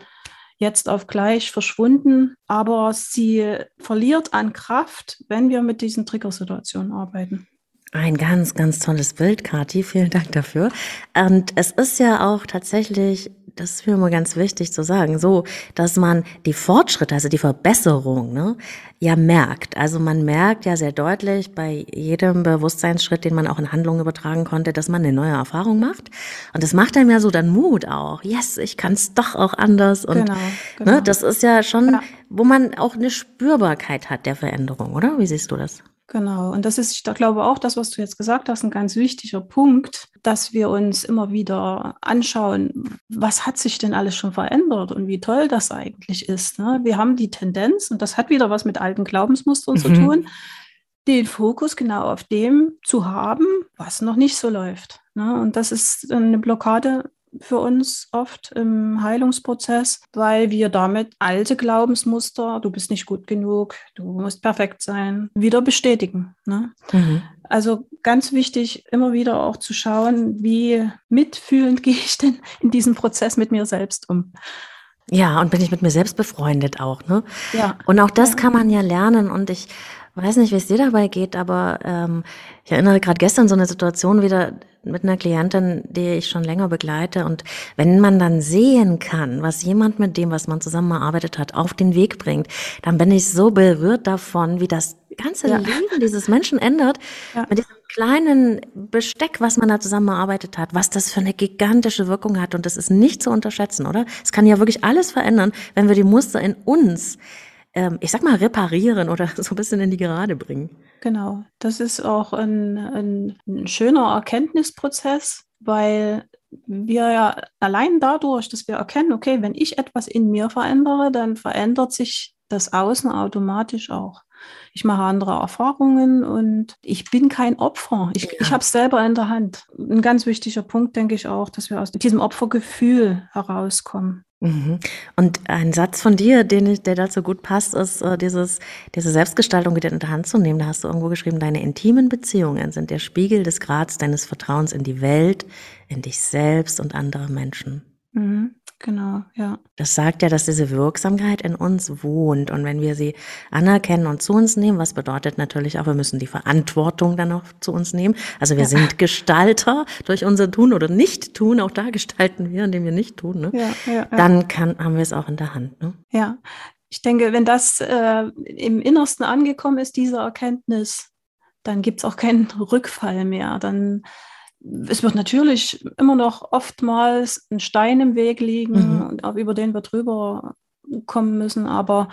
jetzt auf gleich verschwunden, aber sie verliert an Kraft, wenn wir mit diesen Triggersituationen arbeiten. Ein ganz, ganz tolles Bild, Kathi. Vielen Dank dafür. Und es ist ja auch tatsächlich das ist mir immer ganz wichtig zu sagen, so, dass man die Fortschritte, also die Verbesserung, ne, ja merkt. Also man merkt ja sehr deutlich bei jedem Bewusstseinsschritt, den man auch in Handlungen übertragen konnte, dass man eine neue Erfahrung macht. Und das macht einem ja so dann Mut auch. Yes, ich kann es doch auch anders. Und genau, genau. Ne, das ist ja schon, ja. wo man auch eine Spürbarkeit hat der Veränderung, oder? Wie siehst du das? Genau, und das ist, ich glaube auch, das, was du jetzt gesagt hast, ein ganz wichtiger Punkt, dass wir uns immer wieder anschauen, was hat sich denn alles schon verändert und wie toll das eigentlich ist. Ne? Wir haben die Tendenz, und das hat wieder was mit alten Glaubensmustern mhm. zu tun, den Fokus genau auf dem zu haben, was noch nicht so läuft. Ne? Und das ist eine Blockade für uns oft im Heilungsprozess, weil wir damit alte Glaubensmuster, du bist nicht gut genug, du musst perfekt sein, wieder bestätigen. Ne? Mhm. Also ganz wichtig, immer wieder auch zu schauen, wie mitfühlend <laughs> gehe ich denn in diesem Prozess mit mir selbst um. Ja, und bin ich mit mir selbst befreundet auch, ne? Ja. Und auch das ja. kann man ja lernen. Und ich weiß nicht, wie es dir dabei geht, aber ähm, ich erinnere gerade gestern so eine Situation wieder mit einer Klientin, die ich schon länger begleite. Und wenn man dann sehen kann, was jemand mit dem, was man zusammengearbeitet hat, auf den Weg bringt, dann bin ich so berührt davon, wie das ganze ja. Leben dieses Menschen ändert. Ja. Mit diesem kleinen Besteck, was man da zusammengearbeitet hat, was das für eine gigantische Wirkung hat. Und das ist nicht zu unterschätzen, oder? Es kann ja wirklich alles verändern, wenn wir die Muster in uns ähm, ich sag mal, reparieren oder <laughs> so ein bisschen in die Gerade bringen. Genau, das ist auch ein, ein, ein schöner Erkenntnisprozess, weil wir ja allein dadurch, dass wir erkennen, okay, wenn ich etwas in mir verändere, dann verändert sich das Außen automatisch auch. Ich mache andere Erfahrungen und ich bin kein Opfer. Ich, ja. ich habe es selber in der Hand. Ein ganz wichtiger Punkt, denke ich auch, dass wir aus diesem Opfergefühl herauskommen. Mhm. Und ein Satz von dir, den ich, der dazu gut passt, ist äh, dieses, diese Selbstgestaltung wieder in der Hand zu nehmen. Da hast du irgendwo geschrieben, deine intimen Beziehungen sind der Spiegel des Grads deines Vertrauens in die Welt, in dich selbst und andere Menschen. Mhm. Genau, ja. Das sagt ja, dass diese Wirksamkeit in uns wohnt. Und wenn wir sie anerkennen und zu uns nehmen, was bedeutet natürlich auch, wir müssen die Verantwortung dann auch zu uns nehmen. Also wir ja. sind Gestalter durch unser Tun oder Nicht-Tun. Auch da gestalten wir, indem wir nicht tun. Ne? Ja, ja. Dann kann, haben wir es auch in der Hand. Ne? Ja, ich denke, wenn das äh, im Innersten angekommen ist, diese Erkenntnis, dann gibt es auch keinen Rückfall mehr. Dann es wird natürlich immer noch oftmals ein Stein im Weg liegen, mhm. über den wir drüber kommen müssen, aber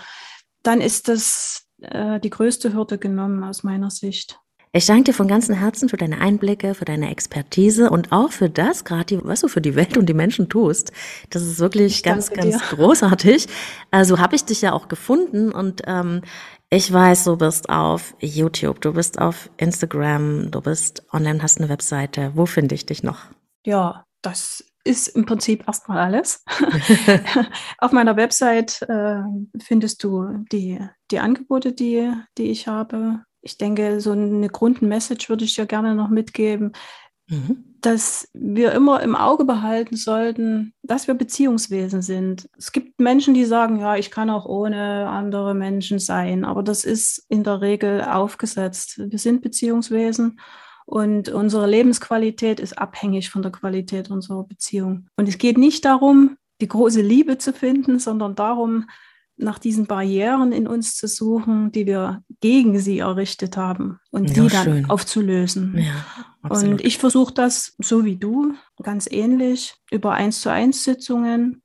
dann ist das äh, die größte Hürde genommen aus meiner Sicht. Ich danke dir von ganzem Herzen für deine Einblicke, für deine Expertise und auch für das, gerade was du für die Welt und die Menschen tust. Das ist wirklich ich ganz, ganz großartig. Also habe ich dich ja auch gefunden und ähm, ich weiß, du bist auf YouTube, du bist auf Instagram, du bist online, hast eine Webseite. Wo finde ich dich noch? Ja, das ist im Prinzip erstmal alles. <laughs> <laughs> auf meiner Website äh, findest du die, die Angebote, die, die ich habe. Ich denke, so eine Grundmessage würde ich dir gerne noch mitgeben. Mhm. Dass wir immer im Auge behalten sollten, dass wir Beziehungswesen sind. Es gibt Menschen, die sagen, ja, ich kann auch ohne andere Menschen sein, aber das ist in der Regel aufgesetzt. Wir sind Beziehungswesen und unsere Lebensqualität ist abhängig von der Qualität unserer Beziehung. Und es geht nicht darum, die große Liebe zu finden, sondern darum, nach diesen Barrieren in uns zu suchen, die wir gegen sie errichtet haben und ja, die dann schön. aufzulösen. Ja, und ich versuche das so wie du, ganz ähnlich, über eins zu eins Sitzungen,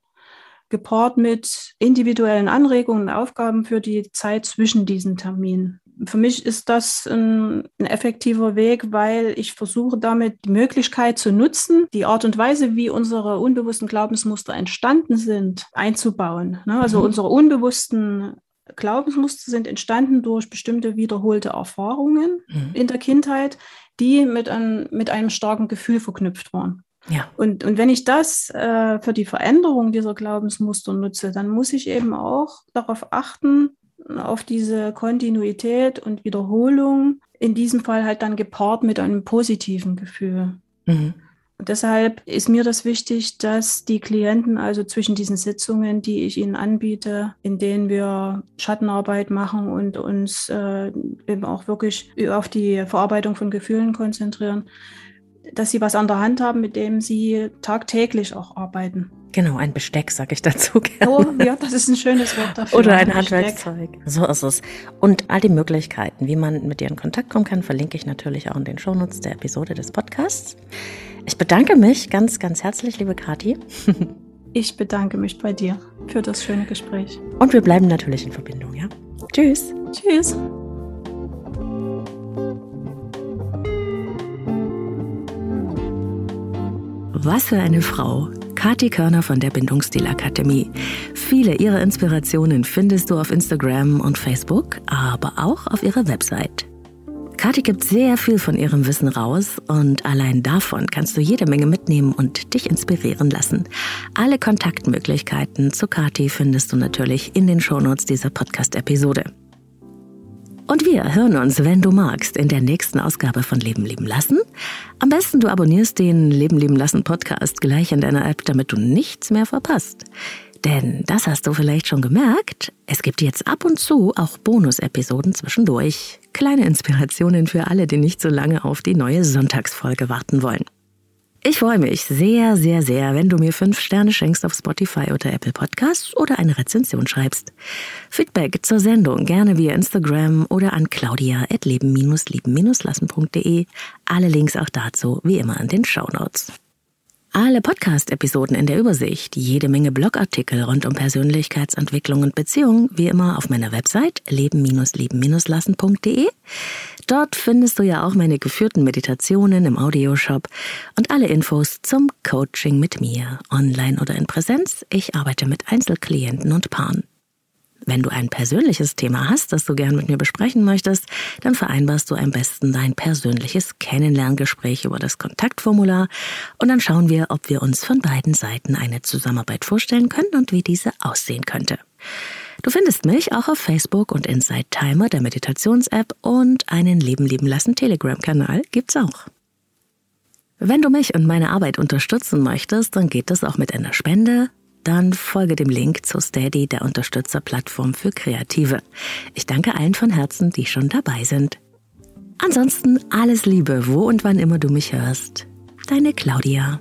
gepaart mit individuellen Anregungen und Aufgaben für die Zeit zwischen diesen Terminen für mich ist das ein, ein, effektiver Weg, weil ich versuche damit die Möglichkeit zu nutzen, die Art und Weise, wie unsere unbewussten Glaubensmuster entstanden sind, einzubauen. Ne? Also mhm. unsere unbewussten Glaubensmuster sind entstanden durch bestimmte wiederholte Erfahrungen mhm. in der Kindheit, die mit, ein, mit einem starken Gefühl verknüpft waren. Ja. Und, und wenn ich das äh, für die Veränderung dieser Glaubensmuster nutze, dann muss ich eben auch darauf achten, auf diese Kontinuität und Wiederholung, in diesem Fall halt dann gepaart mit einem positiven Gefühl. Mhm. Deshalb ist mir das wichtig, dass die Klienten also zwischen diesen Sitzungen, die ich ihnen anbiete, in denen wir Schattenarbeit machen und uns äh, eben auch wirklich auf die Verarbeitung von Gefühlen konzentrieren, dass sie was an der Hand haben, mit dem sie tagtäglich auch arbeiten. Genau, ein Besteck, sag ich dazu gerne. Oh, ja, das ist ein schönes Wort dafür. Oder ein, ein Handwerkszeug. So ist es. Und all die Möglichkeiten, wie man mit dir in Kontakt kommen kann, verlinke ich natürlich auch in den Shownotes der Episode des Podcasts. Ich bedanke mich ganz, ganz herzlich, liebe Kati. <laughs> Ich bedanke mich bei dir für das schöne Gespräch. Und wir bleiben natürlich in Verbindung, ja? Tschüss. Tschüss. Was für eine Frau. Kati Körner von der Bindungsstilakademie. Viele ihrer Inspirationen findest du auf Instagram und Facebook, aber auch auf ihrer Website. Kati gibt sehr viel von ihrem Wissen raus und allein davon kannst du jede Menge mitnehmen und dich inspirieren lassen. Alle Kontaktmöglichkeiten zu Kati findest du natürlich in den Shownotes dieser Podcast-Episode. Und wir hören uns, wenn du magst, in der nächsten Ausgabe von Leben leben lassen. Am besten du abonnierst den Leben leben lassen Podcast gleich in deiner App, damit du nichts mehr verpasst. Denn das hast du vielleicht schon gemerkt, es gibt jetzt ab und zu auch Bonus-Episoden zwischendurch. Kleine Inspirationen für alle, die nicht so lange auf die neue Sonntagsfolge warten wollen. Ich freue mich sehr, sehr, sehr, wenn du mir fünf Sterne schenkst auf Spotify oder Apple Podcasts oder eine Rezension schreibst. Feedback zur Sendung gerne via Instagram oder an claudia.leben-lieben-lassen.de. Alle Links auch dazu wie immer in den Show Notes. Alle Podcast-Episoden in der Übersicht, jede Menge Blogartikel rund um Persönlichkeitsentwicklung und Beziehung, wie immer auf meiner Website leben-lieben-lassen.de. Dort findest du ja auch meine geführten Meditationen im Audioshop und alle Infos zum Coaching mit mir, online oder in Präsenz. Ich arbeite mit Einzelklienten und Paaren. Wenn du ein persönliches Thema hast, das du gern mit mir besprechen möchtest, dann vereinbarst du am besten dein persönliches Kennenlerngespräch über das Kontaktformular und dann schauen wir, ob wir uns von beiden Seiten eine Zusammenarbeit vorstellen können und wie diese aussehen könnte. Du findest mich auch auf Facebook und Inside Timer, der Meditations-App und einen Leben lieben lassen Telegram-Kanal gibt's auch. Wenn du mich und meine Arbeit unterstützen möchtest, dann geht das auch mit einer Spende, dann folge dem Link zu Steady, der Unterstützerplattform für Kreative. Ich danke allen von Herzen, die schon dabei sind. Ansonsten alles Liebe, wo und wann immer du mich hörst. Deine Claudia.